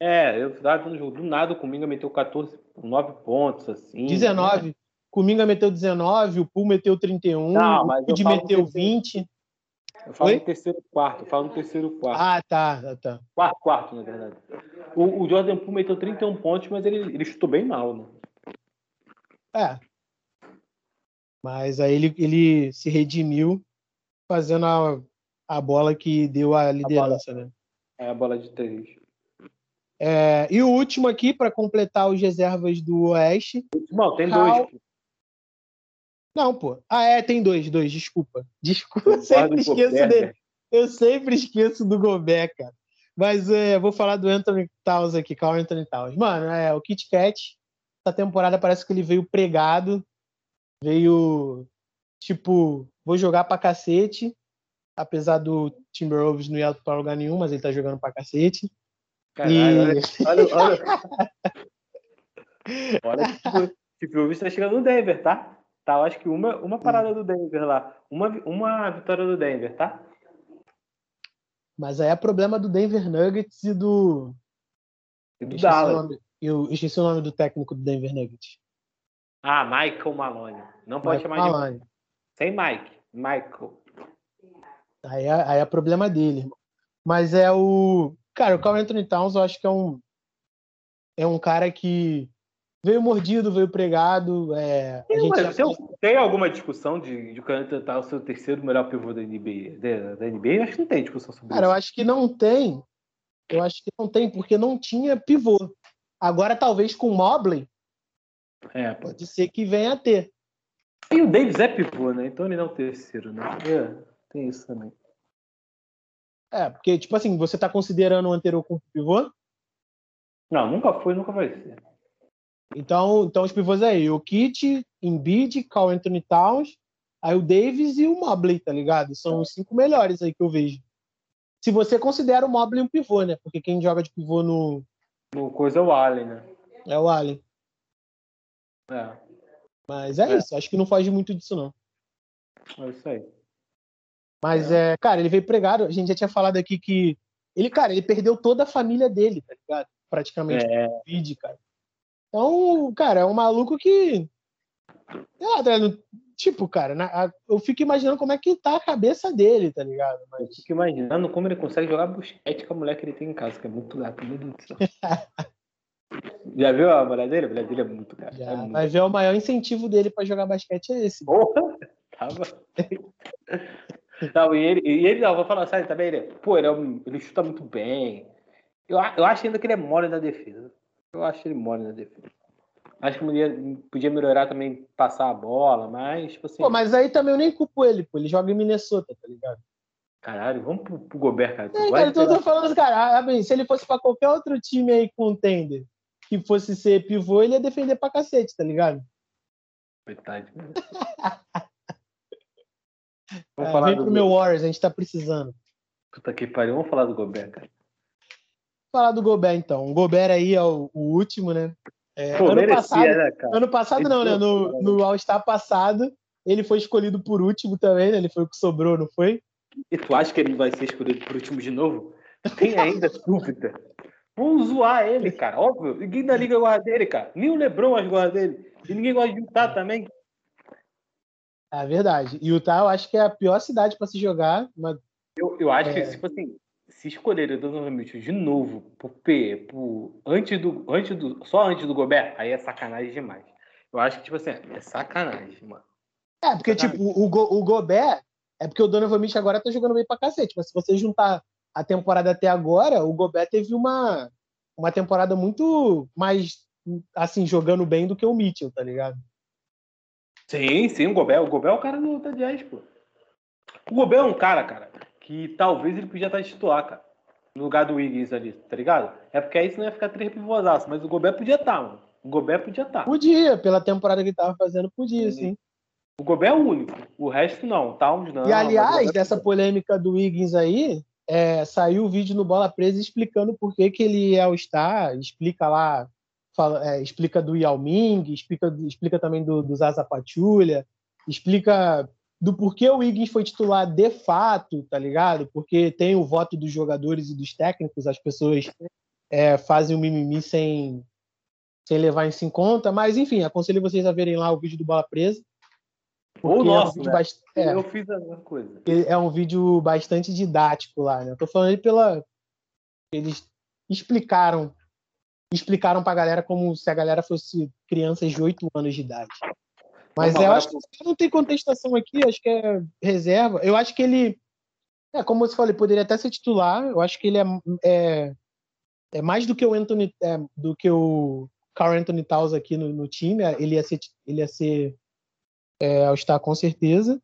É, eu tava vendo o jogo. Do nada o Cominga meteu 14, 9 pontos, assim. 19. Né? Cominga meteu 19, o Pool meteu 31, Não, o Pud meteu 20. Eu falo Oi? no terceiro quarto, eu falo no terceiro quarto. Ah, tá, tá. tá. Quarto, quarto, na verdade. O, o Jordan Poole meteu 31 pontos, mas ele, ele chutou bem mal, né? É. Mas aí ele, ele se redimiu fazendo a, a bola que deu a liderança, a bola, né? É a bola de três. É, e o último aqui, para completar os reservas do Oeste. Bom, tem Cal... dois. Não, pô. Ah, é, tem dois, dois, desculpa. Desculpa, eu sempre esqueço dele. Né? Eu sempre esqueço do Gobert, cara. Mas é, vou falar do Anthony Towns aqui, Carl Anthony Towns. Mano, é, o Kit Kat, essa temporada parece que ele veio pregado, veio tipo, vou jogar pra cacete, apesar do Timberwolves não ir pra lugar nenhum, mas ele tá jogando pra cacete. Caralho, e... olha, olha, olha. olha tipo, o está chegando no Denver, tá? Tá, eu acho que uma, uma parada do Denver lá. Uma, uma vitória do Denver, tá? Mas aí é problema do Denver Nuggets e do. E do Dallas. Eu esqueci o nome do técnico do Denver Nuggets. Ah, Michael Malone. Não pode Michael chamar Malone. de. Sem Mike. Michael. Aí é, aí é problema dele. Mas é o. Cara, o Carl Anthony Towns eu acho que é um é um cara que veio mordido, veio pregado. É, tem, já... tem, tem, alguma discussão de, de o Caneta estar o seu terceiro melhor pivô da NBA? Da, da NBA? Eu acho que não tem discussão sobre Cara, isso. eu acho que não tem. Eu acho que não tem, porque não tinha pivô. Agora, talvez com o Mobley, é, pode ser que venha a ter. E o Davis é pivô, né? Então ele não é o terceiro, né? É, tem isso também. É, porque, tipo assim, você tá considerando o anterior como pivô? Não, nunca foi, nunca vai ser. Então, então os pivôs aí, o Kit, Embiid, Carl Anthony Towns, aí o Davis e o Mobley, tá ligado? São os cinco melhores aí que eu vejo. Se você considera o Mobley um pivô, né? Porque quem joga de pivô no. No coisa é o Allen, né? É o Allen. É. Mas é, é, isso, acho que não foge muito disso, não. É isso aí. Mas, é. é. cara, ele veio pregado, a gente já tinha falado aqui que. Ele, cara, ele perdeu toda a família dele, tá ligado? Praticamente. É. Covid, cara. Então, cara, é um maluco que. Sei lá, tá Tipo, cara, na, eu fico imaginando como é que tá a cabeça dele, tá ligado? Mas... Eu fico imaginando como ele consegue jogar basquete com a mulher que ele tem em casa, que é muito gato, meu Deus do céu. Já viu a mulher dele? A mulher dele é muito gata. Já, é muito... Vai ver o maior incentivo dele pra jogar basquete é esse. Porra! Tava. não, e ele, e ele, não, vou falar sério também, ele, pô, ele, é um, ele chuta muito bem. Eu, eu acho ainda que ele é mole na defesa. Eu acho ele mole na defesa. Acho que podia, podia melhorar também passar a bola, mas, tipo assim. Pô, mas aí também eu nem culpo ele, pô. Ele joga em Minnesota, tá ligado? Caralho, vamos pro, pro Gobert, cara. É, cara, então eu tô falando, cara, se ele fosse pra qualquer outro time aí contender que fosse ser pivô, ele ia defender pra cacete, tá ligado? Coitado. vamos ah, falar vem do pro meu Warriors, a gente tá precisando. Puta que pariu, vamos falar do Gobert, cara. Falar do Gobert, então. O Gobert aí é o, o último, né? É, Pô, ano, merecia, passado, né, ano passado, não, né? No, no All-Star passado, ele foi escolhido por último também, né? Ele foi o que sobrou, não foi? E tu acha que ele vai ser escolhido por último de novo? Tem ainda dúvida. Vamos zoar ele, cara. Óbvio. Ninguém da liga gosta dele, cara. Nem o Lebron gosta dele. E ninguém gosta de Utah também. É verdade. E Utah eu acho que é a pior cidade para se jogar. Mas... Eu, eu acho é... que, tipo assim, se escolherem o Donovan Mitchell de novo por P, por, antes do, antes do, só antes do Gobert, aí é sacanagem demais. Eu acho que, tipo assim, é sacanagem, mano. É, porque, sacanagem. tipo, o, Go, o Gobert, é porque o Donovan Mitchell agora tá jogando bem pra cacete, mas se você juntar a temporada até agora, o Gobert teve uma, uma temporada muito mais, assim, jogando bem do que o Mitchell, tá ligado? Sim, sim, o Gobert, o Gobert é o cara do, do Jazz, pô. O Gobert é um cara, cara, que talvez ele podia estar titular, cara. No lugar do Wiggins ali, tá ligado? É porque aí você não ia ficar três pivôzaços, mas o Gobert podia estar, mano. O Gobert podia estar. Podia, pela temporada que ele tava fazendo, podia, sim. sim. O Gobert é o único. O resto não. Towns não. E aliás, dessa polêmica do Wiggins aí, é, saiu o vídeo no Bola Presa explicando por que, que ele é o star, explica lá, fala, é, explica do Yao Ming, explica, explica também do, do Zaza Pachulia, explica do porquê o Wiggins foi titular de fato, tá ligado? Porque tem o voto dos jogadores e dos técnicos, as pessoas é, fazem o mimimi sem, sem levar isso em conta, mas enfim, aconselho vocês a verem lá o vídeo do Bola Presa. Ou nosso, é um né? bast... é, Eu fiz a mesma coisa. É um vídeo bastante didático lá, né? Eu tô falando pela... Eles explicaram explicaram pra galera como se a galera fosse crianças de 8 anos de idade. Mas eu acho que não tem contestação aqui, acho que é reserva. Eu acho que ele, é, como você falou, ele poderia até ser titular. Eu acho que ele é, é, é mais do que o Anthony, é, do que o Carl Anthony Towns aqui no, no, time. Ele ia ser, ele ia ser é, ao estar com certeza.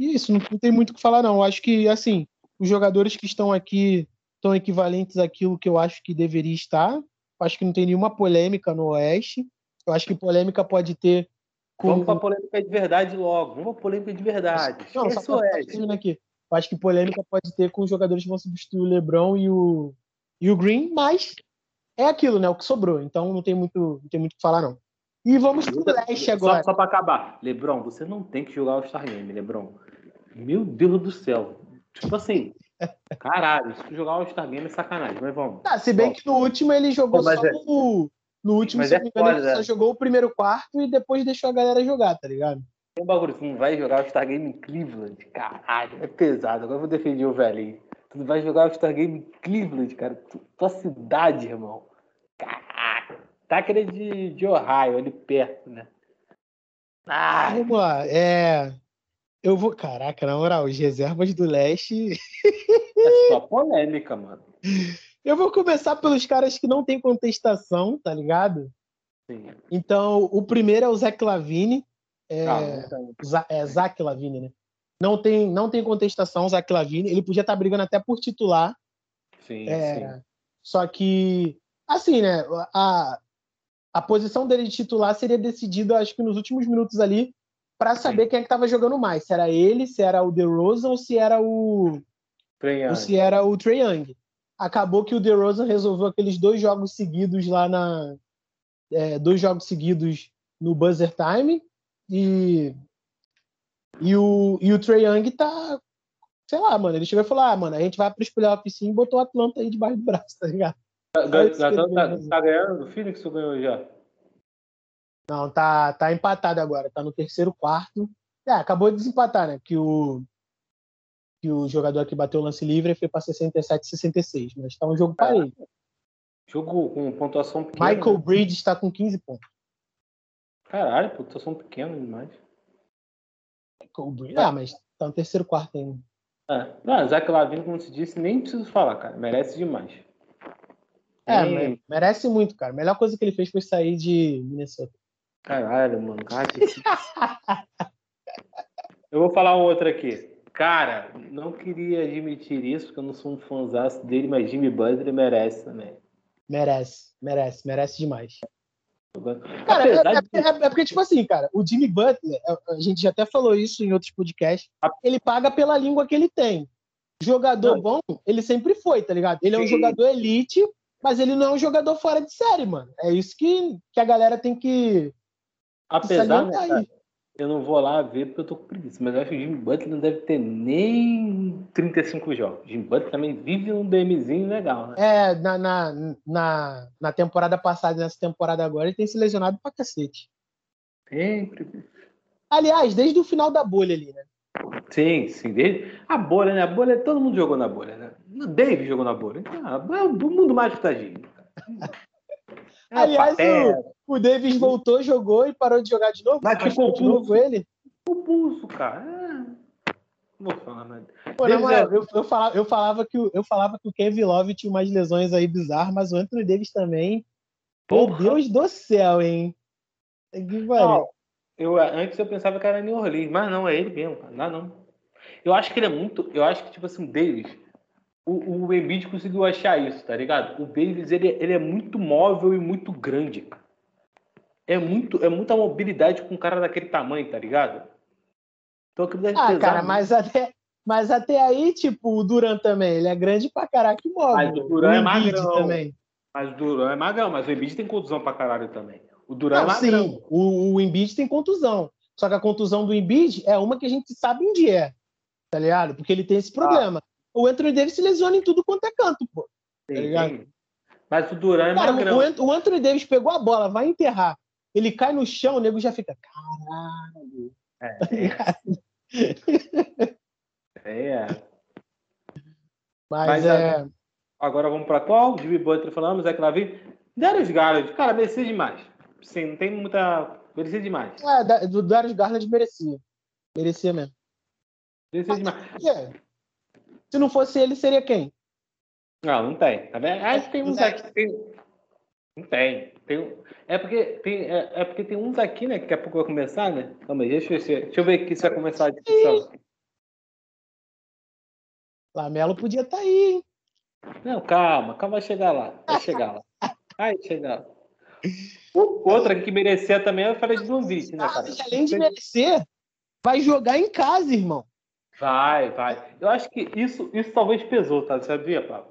E isso, não, não tem muito o que falar, não. Eu acho que, assim, os jogadores que estão aqui estão equivalentes àquilo que eu acho que deveria estar. Eu acho que não tem nenhuma polêmica no Oeste. Eu acho que polêmica pode ter com... Vamos para polêmica de verdade logo. Vamos para polêmica de verdade. Não, Esquece só pra, aqui. Eu acho que polêmica pode ter com os jogadores que vão substituir o LeBron e o, e o Green, mas é aquilo, né? O que sobrou. Então não tem muito, não tem muito o que falar, não. E vamos pro leste agora. Só, só para acabar. LeBron, você não tem que jogar o Star Game, LeBron. Meu Deus do céu. Tipo assim, caralho, se jogar o Star Game é sacanagem, mas vamos. Ah, se bem que no último ele jogou Pô, só é... o no último, Mas se é não me engano, ele só né? jogou o primeiro quarto e depois deixou a galera jogar, tá ligado? Tem um bagulho, tu não vai jogar o Stargame em Cleveland, caralho, é pesado. Agora eu vou defender o velho Tu não vai jogar o Stargame em Cleveland, cara. tua cidade, irmão. Caralho. Tucker é de, de Ohio, ali perto, né? Ah, vamos lá. É, eu vou. Caraca, na moral, os reservas do leste. É só polêmica, mano. Eu vou começar pelos caras que não tem contestação, tá ligado? Sim. Então, o primeiro é o Zach Lavine. É, Ah, é Zach Lavine, né? Não tem, não tem contestação, Zach Lavine. Ele podia estar brigando até por titular. sim, É, sim. Só que, assim, né? A, a posição dele de titular seria decidida, acho que nos últimos minutos ali, para saber quem é que estava jogando mais. Se era ele, se era o DeRozan ou se era o, ou se era o Trae Young. Acabou que o DeRozan resolveu aqueles dois jogos seguidos lá na... é, dois jogos seguidos no buzzer time e e o, e o Trae Young tá sei lá, mano, ele chegou e falou, ah, mano, a gente vai para os playoffs sim e botou o Atlanta aí debaixo do braço, tá ligado? Tá, É que tá- ele tá- fez. tá ganhando do Phoenix ou ganhou já? Não, tá, tá empatado agora, tá no terceiro quarto. É, acabou de desempatar, né? Que o, que o jogador que bateu o lance livre foi para 67 66, mas tá um jogo parelho. Jogo com pontuação pequena. Michael né? Bridges está com 15 pontos. Caralho, pontuação pequena demais. Michael Bridges, ah, mas tá no terceiro quarto ainda. É. Não, Zach Lavine, como se disse, nem preciso falar, cara. Merece demais. É, merece muito, cara. A melhor coisa que ele fez foi sair de Minnesota. Caralho, mano. Cara, Eu vou falar um outro aqui. Cara, não queria admitir isso, porque eu não sou um fãzaço dele, mas Jimmy Butler merece também. Merece, merece, merece demais. Cara, é, é- é- é porque, tipo assim, cara, o Jimmy Butler, a- a gente já até falou isso em outros podcasts, ele paga pela língua que ele tem. Jogador Não. bom, ele sempre foi, tá ligado? Ele é um Sim. jogador elite, mas ele não é um jogador fora de série, mano. É isso que, que a galera tem que Apesar, né, cara, eu não vou lá ver porque eu tô com preguiça, mas eu acho que o Jimmy Butler não deve ter nem 35 jogos. O Jimmy Butler também vive um DMzinho legal, né? É, na, na, na, na temporada passada e nessa temporada agora, ele tem se lesionado pra cacete. Sempre. Aliás, desde o final da bolha ali, né? Sim, sim. Desde... A bolha, né? A bolha, todo mundo jogou na bolha, né? O Dave jogou na bolha. Então, é o mundo mágico da Jimmy. É Aliás, papel, O Davis voltou, jogou e parou de jogar de novo. Machucou novo pulso. ele. o pulso, cara. É... Não vou falar nada. Pô, Davis moral, é- eu, eu, falava, eu, falava que, o- eu falava que o Kevin Love tinha umas lesões aí bizarras, mas o Anthony Davis também. Meu Porra. Deus do céu, hein? Que valer. Eu, antes eu pensava que era New Orleans, mas não, é ele mesmo, cara. Não, não. Eu acho que ele é muito. Eu acho que, tipo assim, o Davis. O, o Embiid conseguiu achar isso, tá ligado? O Davis, ele, ele é muito móvel e muito grande, cara. É, muito, é muita mobilidade com um cara daquele tamanho, tá ligado? Então aquilo deve Ah, pesar cara, muito. mas até, mas até aí, tipo, o Duran também, ele é grande pra caraca e móvel. Mas o Duran é magrão. também. Mas o Duran é magrão, mas o Embiid tem contusão pra caralho também. O Duran Não, é sim, o, o Embiid tem contusão. Só que a contusão do Embiid é uma que a gente sabe onde é, tá ligado? Porque ele tem esse problema. O Anthony Davis se lesiona em tudo quanto é canto, pô. Tá ligado? tem. Mas o Duran é Cara, magrão. o, o Anthony Davis pegou a bola, vai enterrar. Ele cai no chão, o nego já fica. Caralho. É, é. Mas, Mas, é. Agora vamos para qual? Jimmy Butler falamos, Zé Clavin. Darius Garland, cara, merecia demais. Sim, não tem muita. Merecia demais. é, da- do Darius Garland merecia. Merecia mesmo. Merecia demais. É. Se não fosse ele, seria quem? Não, não tem. Tá vendo? Aí tem uns Zé. aqui. Tem... Não tem. tem... É, porque tem... É, é porque tem uns aqui, né? Que daqui a pouco vai começar, né? Calma aí, deixa eu ver, deixa eu ver aqui se vai começar a discussão. Lamelo podia estar aí, hein? Não, calma, calma, vai chegar lá. Vai chegar lá. Vai chegar lá. O- Outra que merecia também, eu falei de Zombie, né, cara? Ah, além de merecer, vai jogar em casa, irmão. Vai, vai. Eu acho que isso, isso talvez pesou, tá? Sabia, Pablo?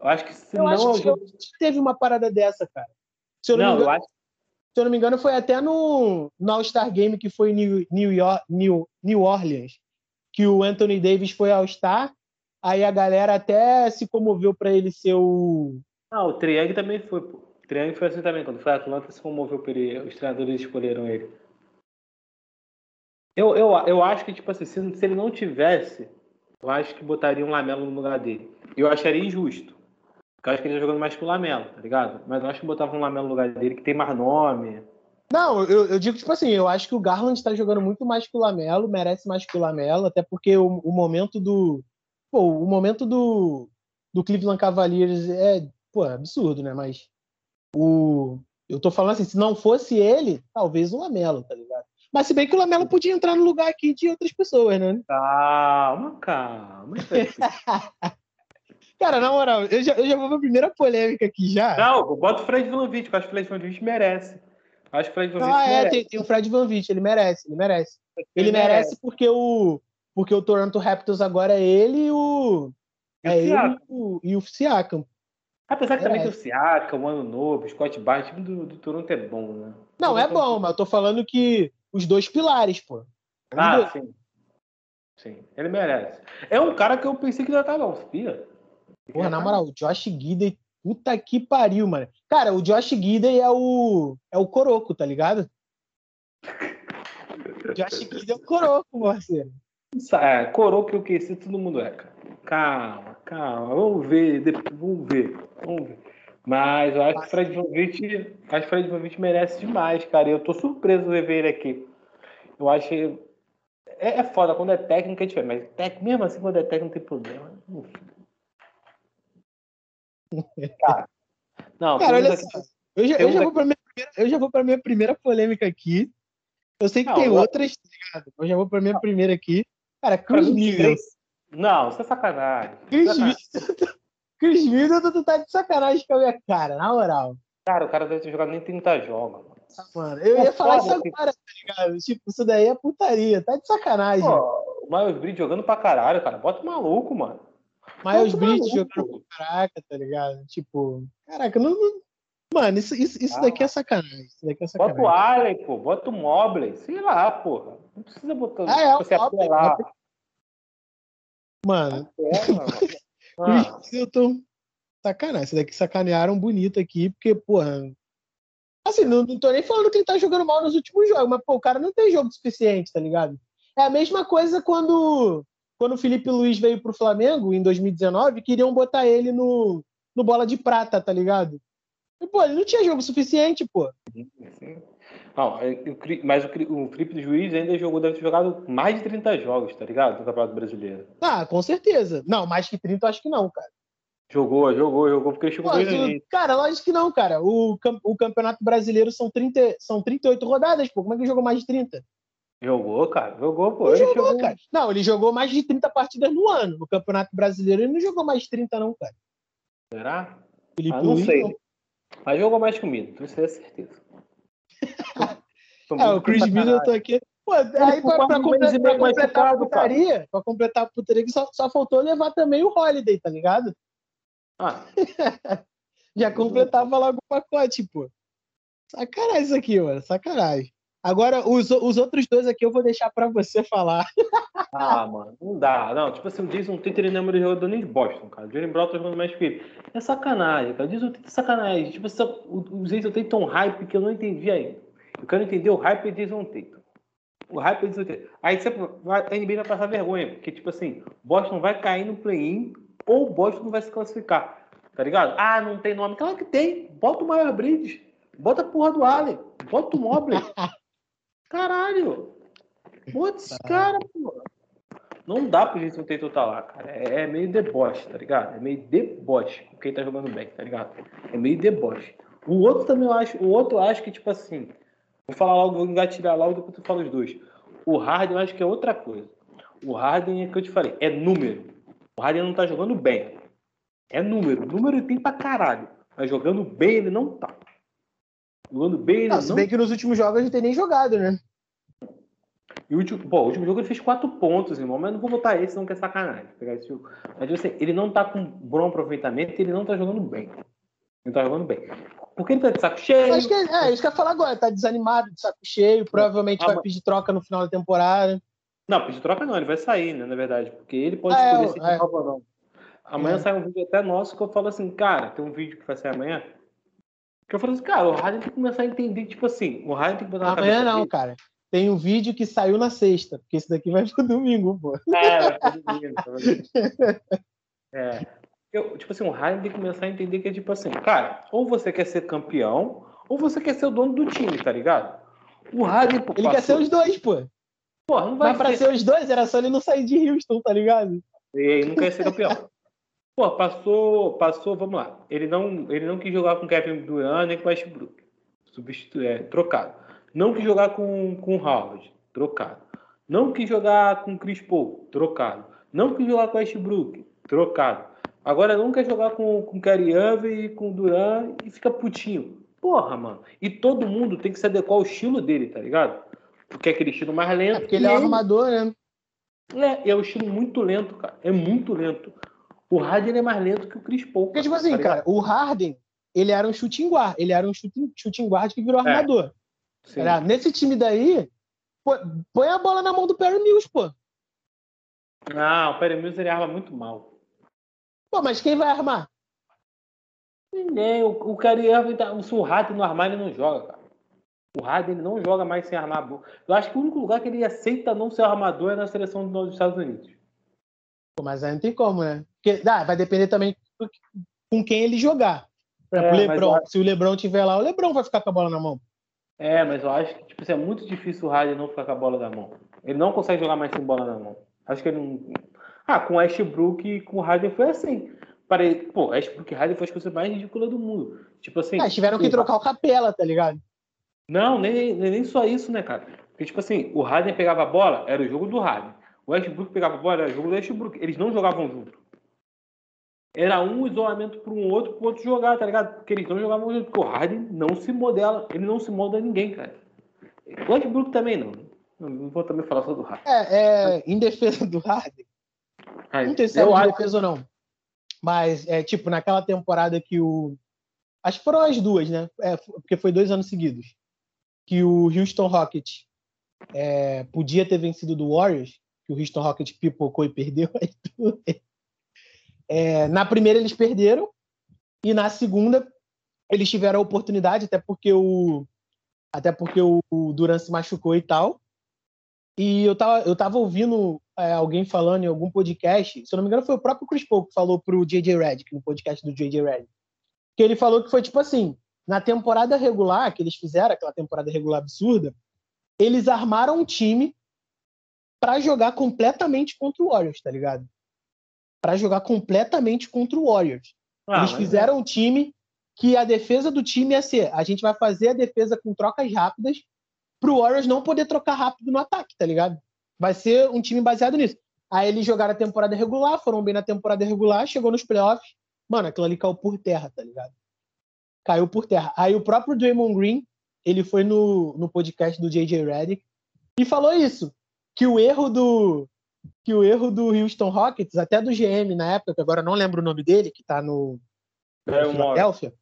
Eu acho que se Eu não. acho que eu- teve uma parada dessa, cara. Se eu não, Não, me eu engano, acho. se eu não me engano, foi até no, no All-Star Game que foi em New, New, York, New, New Orleans, que o Anthony Davis foi All-Star. Aí a galera até se comoveu para ele ser o. Não, o Triang também foi, pô. O Triang foi assim também. Quando foi a Atlanta, se comoveu por ele. Os treinadores escolheram ele. Eu, eu, eu acho que, tipo assim, se, se ele não tivesse, eu acho que botaria um Lamelo no lugar dele. Eu acharia injusto. eu acho que ele tá jogando mais que o Lamelo, tá ligado? Mas eu acho que botava um Lamelo no lugar dele, que tem mais nome. Não, eu, eu, digo, tipo assim, eu acho que o Garland tá jogando muito mais que o Lamelo, merece mais que o Lamelo, até porque o, o momento do. Pô, o momento do, do Cleveland Cavaliers é, pô, absurdo, né? Mas o. Eu tô falando assim, se não fosse ele, talvez o Lamelo, tá ligado? Mas se bem que o Lamelo podia entrar no lugar aqui de outras pessoas, né? Calma, calma. Cara, na moral, eu já, eu já vou pra primeira polêmica aqui já. Não, bota o Fred Van Vliet, que eu acho que o Fred Van Vliet merece. Acho que o Fred Van Vliet Ah, é, tem, tem, o Fred Van Vliet, ele merece, ele merece. Ele, ele merece, merece porque o, porque o Toronto Raptors agora é ele e o. E é o ele o, e o Siakam. Apesar que também tem o Siakam, o Ano Novo, o Scott Barnes, o time do, do Toronto é bom, né? Não, é bom, mas eu tô falando que os dois pilares, pô. ah, dois. sim. Sim, ele merece. É um cara que eu pensei que ia estar não. Porra, na moral, o Josh Gidey, puta que pariu, mano. Cara, o Josh Gidey é o é o Coroco, tá ligado? o Josh Gidey é o Coroco, parceiro. É, Coroco e o que todo mundo é, cara. Calma, calma. Vamos ver, vamos ver, vamos ver. Mas eu acho que o Fred Vliet, acho que Fred Vliet merece demais, cara. Eu tô surpreso de ver ele aqui. Eu acho que é, é foda quando é técnico é diferente, mas técnico, mesmo assim quando é técnico não tem problema. Cara, não, cara, olha só. Eu já, eu, já vou pra minha primeira, eu já vou pra minha primeira polêmica aqui. Eu sei que não, tem eu... outras, tá ligado? Eu já vou pra minha não. primeira aqui. Cara, Cruz Middleton. Não, isso é sacanagem. Chris Middleton. Chris Middleton, tu tá de sacanagem com a minha cara, na moral. Cara, o cara deve ter jogado nem 30 jogos, mano. Mano, eu ia falar isso agora, tá ligado? Tipo, isso daí é putaria, tá de sacanagem. Pô, o Miles Bridges jogando pra caralho, cara. Bota o maluco, mano. Miles Bridges jogando pra caraca, tá ligado? Tipo, caraca, não. Mano, isso, isso, isso ah. daqui é sacanagem. Isso daqui é sacanagem. Bota o Allen, pô. Bota o Mobley. Sei lá, porra. Não precisa botar. Ah, é, você Mobley, apelar. Mano. Ah. eu tô. Sacanagem. Isso daqui sacanearam bonito aqui, porque, porra. Assim, não, não tô nem falando que ele tá jogando mal nos últimos jogos, mas, pô, o cara não tem jogo suficiente, tá ligado? É a mesma coisa quando quando o Felipe Luiz veio pro Flamengo em 2019, queriam botar ele no, no bola de prata, tá ligado? E, pô, ele não tinha jogo suficiente, pô. Não, é, mas o, o Felipe Luiz ainda jogou, deve ter jogado mais de 30 jogos, tá ligado? No Campeonato Brasileiro. Ah, com certeza. Não, mais que 30 eu acho que não, cara. Jogou, jogou, jogou, porque chegou Pô, dois Cara, lógico que não, cara. O, o Campeonato Brasileiro são, 30, são 38 rodadas, pô. Como é que jogou mais de 30? Jogou, cara. Jogou, pô. Ele, ele jogou, chegou... cara. Não, ele jogou mais de 30 partidas no ano. No Campeonato Brasileiro ele não jogou mais de 30, não, cara. Será? Felipe ah, não Luiz, sei. Não. Mas jogou mais comigo, tenho certeza. É, o Chris Middleton aqui. Pô, aí pra, pra, completar, pra completar a putaria, pra completar a putaria, só, só faltou levar também o Holiday, tá ligado? Ah. Já completava logo o pacote, pô. Sacanagem isso aqui, mano. Sacanagem. Agora, os, os outros dois aqui eu vou deixar para você falar. Ah, mano, não dá. Não, tipo assim, o Jason Tatum ele não é jogador nem de Boston, cara. O Jalen Brown tá jogando mais que ele. É sacanagem, cara. O Jason Tatum é sacanagem. Tipo, assim, o, o Jason Tatum tão hype que eu não entendi ainda. Eu quero entender o hype de Jason Tatum. O hype de Jason Tatum. Aí você, a NBA vai passar vergonha, porque, tipo assim, Boston vai cair no play-in ou Boston não vai se classificar. Tá ligado? Ah, não tem nome. Claro que tem. Bota o Maior Bridges. Bota a porra do Allen. Bota o Mobley. Caralho! Putz, cara, pô. Não dá pro Jason Tatum tá lá, cara. É, é, meio deboche, tá ligado? É meio deboche com quem tá jogando bem, tá ligado? É meio deboche. O outro também eu acho, o outro eu acho que, tipo assim, vou falar logo, vou engatilhar logo depois tu fala os dois. O Harden eu acho que é outra coisa. O Harden é que eu te falei, é número. O Harden não tá jogando bem. É número. Número tem pra caralho. Mas jogando bem ele não tá. Jogando bem, ele não. Se bem que nos últimos jogos ele tem nem jogado, né? E o último, pô, o último jogo ele fez quatro pontos, irmão, mas não vou botar esse, não que é sacanagem. Pegar esse jogo. Mas assim, ele não tá com bom aproveitamento e ele não tá jogando bem. Ele tá jogando bem. Porque ele tá de saco cheio. Acho que é, é isso que eu ia falar agora. Tá desanimado, de saco cheio, provavelmente ah, vai pedir troca no final da temporada. Não, pedir troca não, ele vai sair, né, na verdade. Porque ele pode ah, escolher é, se é. ou não. Amanhã é. sai um vídeo até nosso que eu falo assim, cara, tem um vídeo que vai sair amanhã que eu falo assim, cara, o Harden tem que começar a entender, tipo assim, o Harden tem que botar Amanhã não, dele. cara. Tem um vídeo que saiu na sexta, porque esse daqui vai pro domingo, pô. É, vai pro domingo. é. Eu, tipo assim, o Harden tem que começar a entender que é tipo assim, cara, ou você quer ser campeão, ou você quer ser o dono do time, tá ligado? O Harden, pô, Ele passou... quer ser os dois, pô. Pô, não vai Mas pra ser os dois, era só ele não sair de Houston, tá ligado? E ele não quer ser campeão. Pô, passou, passou, vamos lá. Ele não, ele não quis jogar com Kevin Durant nem com Westbrook. Substitu é, trocado. Não quis jogar com, com Howard. Trocado. Não quis jogar com Chris Paul. Trocado. Não quis jogar com Westbrook. Trocado. Agora não quer jogar com, com Irving e com Durant e fica putinho. Porra, mano. E todo mundo tem que se adequar ao estilo dele, tá ligado? Porque é aquele estilo mais lento. É porque ele é um armador, né? É, é um estilo muito lento, cara. É muito lento. O Harden é mais lento que o Chris Paul. Porque, tipo assim, tá cara, o Harden, ele era um shooting guard. Ele era um shooting, shooting guard que virou é. armador. Era, nesse time daí, pô, põe a bola na mão do Perry Mills, pô. Não, o Perry Mills ele arma muito mal. Pô, mas quem vai armar? Ninguém. O, o Kyrie tá, se o Harden não armar, ele não joga, cara. O Harden ele não joga mais sem armar. Eu acho que o único lugar que ele aceita não ser armador é na seleção dos Estados Unidos. Pô, mas aí não tem como, né? Porque ah, vai depender também com quem ele jogar. Por exemplo, é, Lebron, acho... se o Lebron tiver lá, o Lebron vai ficar com a bola na mão. É, mas eu acho que tipo, assim, é muito difícil o Harden não ficar com a bola na mão. Ele não consegue jogar mais sem bola na mão. Acho que ele não. Ah, com o Westbrook e com o Harden foi assim. Parei, pô, Westbrook e Harden foi a coisa mais ridícula do mundo. Tipo assim. Ah, tiveram que trocar o capela, tá ligado? Não, nem, nem só isso, né, cara? Porque, tipo assim, o Harden pegava a bola, era o jogo do Harden. O Westbrook pegava a bola, era o jogo do Westbrook. Eles não jogavam junto. Era um isolamento para um outro, para o outro jogar, tá ligado? Porque eles não jogavam junto. Porque o Harden não se modela, ele não se molda ninguém, cara. O Westbrook também não. Não vou também falar só do Harden. É, é em defesa do Harden. Não sei se é em defesa ou não. Mas, é, tipo, naquela temporada que o. Acho que foram as duas, né? É, porque foi dois anos seguidos. Que o Houston Rockets é, podia ter vencido do Warriors, que o Houston Rockets pipocou e perdeu. É, na primeira eles perderam, e na segunda eles tiveram a oportunidade, até porque o. Até porque o, o Duran se machucou e tal. E eu tava, eu tava ouvindo é, alguém falando em algum podcast, se eu não me engano, foi o próprio Chris Paul que falou pro JJ Redick, no podcast do JJ Redick, que ele falou que foi tipo assim, na temporada regular que eles fizeram, aquela temporada regular absurda, eles armaram um time para jogar completamente contra o Warriors, tá ligado? Para jogar completamente contra o Warriors. Ah, eles fizeram é. um time que a defesa do time ia ser, a gente vai fazer a defesa com trocas rápidas pro Warriors não poder trocar rápido no ataque, tá ligado? Vai ser um time baseado nisso. Aí eles jogaram a temporada regular, foram bem na temporada regular, chegou nos playoffs. Mano, aquilo ali caiu por terra, tá ligado? Caiu por terra. Aí o próprio Draymond Green, ele foi no, no podcast do JJ Redick e falou isso, que o erro do que o erro do Houston Rockets, até do GM na época, que agora não lembro o nome dele, que tá no, é Philadelphia,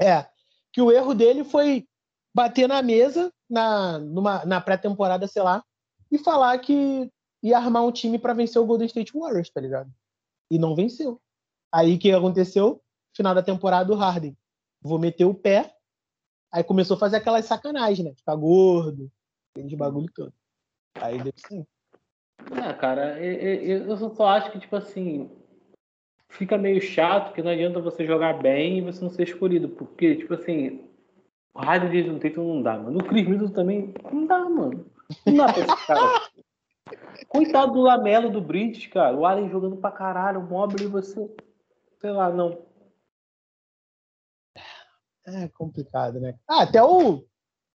é, que o erro dele foi bater na mesa na, numa, na pré-temporada, sei lá, e falar que ia armar um time para vencer o Golden State Warriors, tá ligado? E não venceu. Aí o que aconteceu? Final da temporada, o Harden. Vou meter o pé. Aí começou a fazer aquelas sacanagens, né? Ficar gordo, aqueles bagulho todo. Aí deu sim. É, cara, eu só acho que, tipo assim, fica meio chato que não adianta você jogar bem e você não ser escolhido. Porque, tipo assim, o Harden de Jason Tatum não dá, mano. O Chris Middleton também não dá, mano. Esse cara. Coitado do Lamelo do British, cara. O Allen jogando pra caralho, o Mobley você. Sei lá, não. É complicado, né? Ah, até o.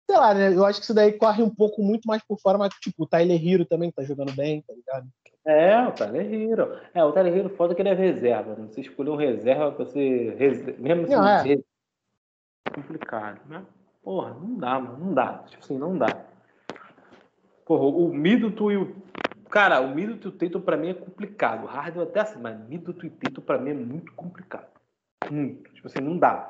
Sei lá, né? Eu acho que isso daí corre um pouco muito mais por fora, mas tipo, o Tyler Hero também tá jogando bem, tá ligado? É, o Tyler Hero. É, o Tyler Hero foda que ele é reserva, né? Você escolheu um reserva pra ser. Mesmo assim, não, é. complicado, né? Porra, não dá, mano. Não dá. Tipo assim, não dá. Porra, o Middleton e o. Cara, o Middleton e o Tatum pra mim é complicado. O Harden até assim, mas Middleton e Tatum pra mim é muito complicado. Muito. Tipo assim, não dá.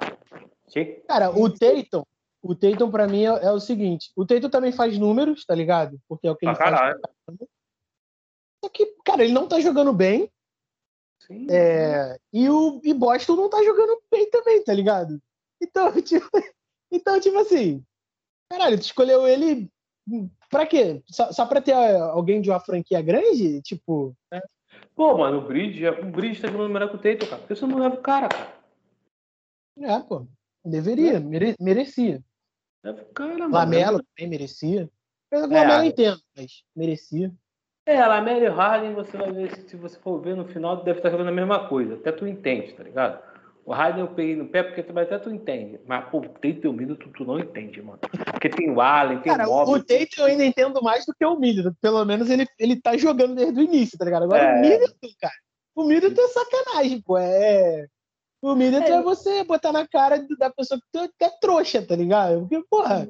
Cara, o Tatum, o Tatum pra mim é, é, o seguinte: o Tatum também faz números, tá ligado? Porque é o que ele ah, faz. Caralho. Só que, cara, ele não tá jogando bem. Sim. É, e o e Boston não tá jogando bem também, tá ligado? Então, tipo, então, tipo assim, caralho, tu escolheu ele Pra quê? Só, só pra ter alguém de uma franquia grande? Tipo. É. Pô, mano, o Bridge, o Bridge tá jogando melhor que o Tatum, cara. Por que você não leva o cara, cara? É, pô. Deveria, mere, merecia. Leva o cara, mano. Lamelo também merecia. O Lamelo é, entendo, mas merecia. É, Lamelo e Harden, você vai ver, se você for ver no final, deve estar jogando a mesma coisa. Até tu entende, tá ligado? O Harden eu peguei no pé porque até tu entende. Mas, pô, o Tate e o Middleton tu não entende, mano. Porque tem o Allen, tem Cara, o Mobley. O Tate eu ainda entendo mais do que o Middleton. Pelo menos ele, ele tá jogando desde o início, tá ligado? Agora é. o Middleton, cara. O Middleton é sacanagem, pô. É... O Middleton é. é você botar na cara da pessoa que tu é trouxa, tá ligado? Porque, porra.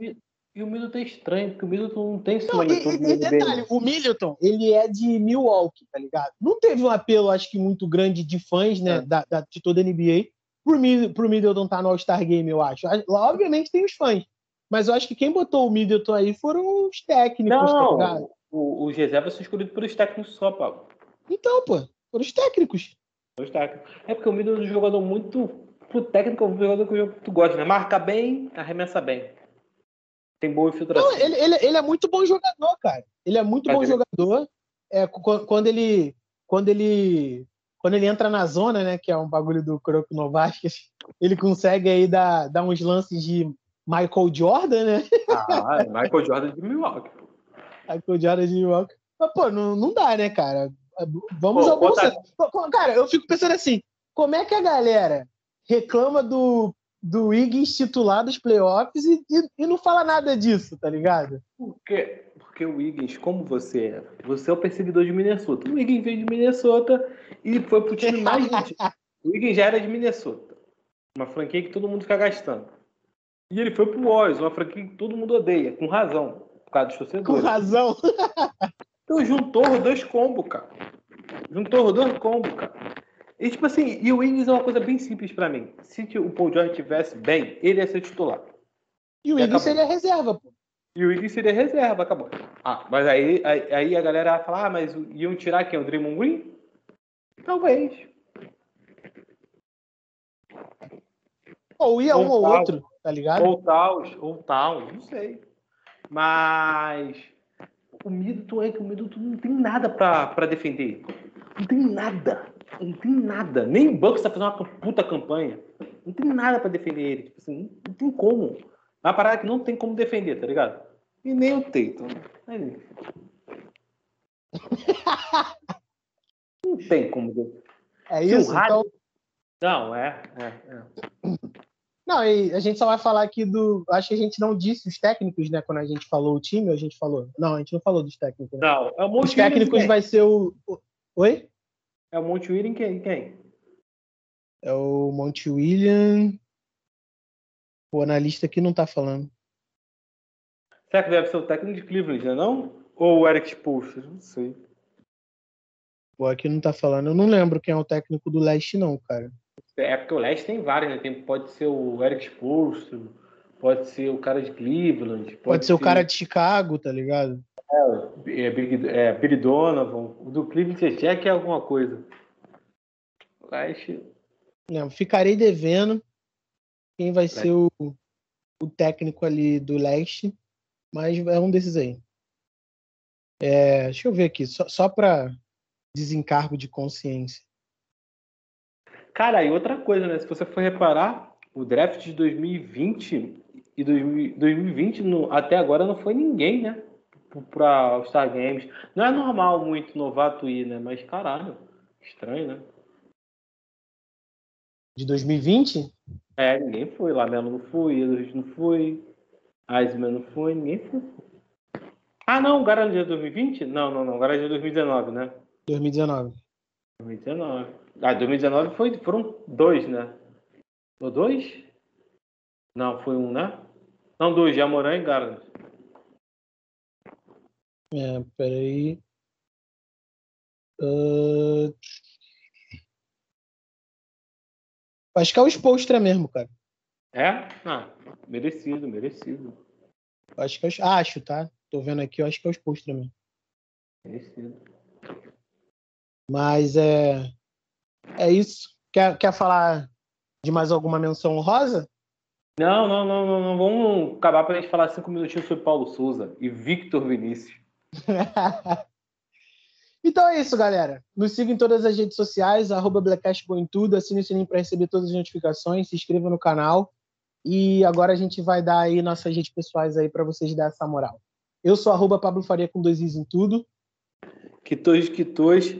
E o Middleton é estranho, porque o Middleton não tem esse não, e, e, detalhe, o Middleton, ele é de Milwaukee, tá ligado? Não teve um apelo, acho que, muito grande de fãs, né, é. da, da, de toda a NBA pro, pro Middleton estar tá no All-Star Game, eu acho. Lá, obviamente, tem os fãs. Mas eu acho que quem botou o Middleton aí foram os técnicos, tá não, tá o, os reservas são escolhidos pelos técnicos só, Paulo. Então, pô, foram os técnicos. Os técnicos. É porque o Middleton é um jogador muito. Pro técnico, é um jogador que tu gosta, né? Marca bem, arremessa bem. Tem boa infiltração. Não, ele, ele, ele é muito bom jogador, cara. Ele é muito Mas bom ele... jogador. É, quando ele. Quando ele quando ele entra na zona, né, que é um bagulho do Croco Novasquez, ele consegue aí dar, dar uns lances de Michael Jordan, né? Ah, Michael Jordan de Milwaukee. Michael Jordan de Milwaukee. Mas, pô, não, não dá, né, cara? Vamos pô, ao bom senso. Cara, eu fico pensando assim, como é que a galera reclama do, do Wiggins titular dos playoffs e, e, e não fala nada disso, tá ligado? Porque, porque o Wiggins, como você é, você é o perseguidor de Minnesota. O Wiggins veio de Minnesota e foi pro time mais. o Wiggins já era de Minnesota. Uma franquia que todo mundo fica gastando. E ele foi pro Warriors, uma franquia que todo mundo odeia, com razão, por causa dos torcedores. Com razão. então juntou os dois combos, cara. Juntou os dois combos, cara. E tipo assim, e o Wiggins é uma coisa bem simples para mim. Se o Paul George tivesse bem, ele ia ser titular. E o Wiggins seria reserva, pô. E o Wiggins seria reserva, acabou. Ah, mas aí, aí, aí a galera ia falar, ah, mas iam tirar quem? O Draymond Green? Talvez. Ou ia ou um ou outro, tá ligado? Ou tal, ou tal, não sei. Mas o Middleton é que o Middleton não tem nada pra, pra defender. Não tem nada. Não tem nada. Nem o Bucks tá fazendo uma puta campanha. Não tem nada pra defender ele. Tipo assim, não tem como. Uma parada que não tem como defender, tá ligado? E nem o Tatum. não tem como defender. É isso, então... Não, é, é, é. Não, e a gente só vai falar aqui do. Acho que a gente não disse os técnicos, né? Quando a gente falou o time, a gente falou. Não, a gente não falou dos técnicos. Né? Não, é o Monte Os técnicos vai ser o. Oi? É o Monte William quem? quem? É o Monte William. O analista aqui não tá falando. Será que deve ser o técnico de Cleveland, né, não? Ou o Eric Spoelstra? Não sei. Pô, aqui não tá falando. Eu não lembro quem é o técnico do Leste, não, cara. É porque o Leste tem vários, né? Tem, pode ser o Eric Spoelstra, pode ser o cara de Cleveland. Pode, pode ser, ser, o cara de Chicago, tá ligado? É, é, Big, é Billy Donovan. O do Cleveland você é alguma coisa. Leste... Não, ficarei devendo quem vai ser o, o técnico ali do leste, mas é um desses aí. É, deixa eu ver aqui, só, só para desencargo de consciência. Cara, e outra coisa, né? Se você for reparar, o draft de 2020 e 2020 no, até agora não foi ninguém, né? Para os Star Games. Não é normal muito novato ir, né? Mas caralho, estranho, né? De 2020? É, ninguém foi. Lamelo não foi, Edwards não foi, Eisman não foi, ninguém foi. Ah, não, Garandia é 2020? Não, não, não. Garandia é 2019, né? 2019. 2019. Ah, 2019 foi, foram dois, né? Ou dois? Não, foi um, né? Não, dois, Jamoran e Garland. É, peraí. Uh... Acho que é o Spolstra mesmo, cara. É? Ah, merecido, merecido. Acho que é, acho, tá? Tô vendo aqui, eu acho que é o Spolstra mesmo. Merecido. Mas é é isso. Quer, quer falar de mais alguma menção rosa? Não, não, não, não, não. Vamos acabar para a gente falar cinco minutinhos sobre Paulo Souza e Victor Vinícius. Então é isso, galera. Nos siga em todas as redes sociais, arroba em tudo, assine o sininho para receber todas as notificações, se inscreva no canal. E agora a gente vai dar aí nossas redes pessoais aí para vocês dar essa moral. Eu sou arroba Pablo Faria com dois is em tudo. Quitos, quitos.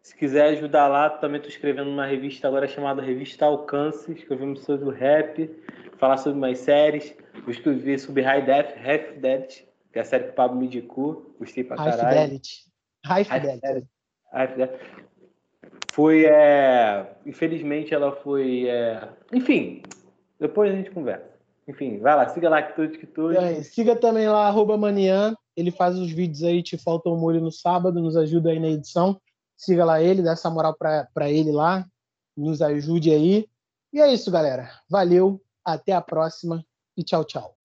Se quiser ajudar lá, também estou escrevendo uma revista agora chamada Revista Alcance, escrevendo sobre o rap, falar sobre mais séries. Vou escrever sobre High Def, Half Fidelity, que é a série que o Pablo me indicou. Gostei pra High caralho. Fidelity. Fidelity. Foi, é... infelizmente, ela foi, é... enfim, depois a gente conversa. Enfim, vai lá, siga lá que tudo que tudo. É, siga também lá, arroba Manian. Ele faz os vídeos aí, te falta um molho no sábado, nos ajuda aí na edição. Siga lá ele, dá essa moral para ele lá. Nos ajude aí. E é isso, galera. Valeu, até a próxima e tchau, tchau.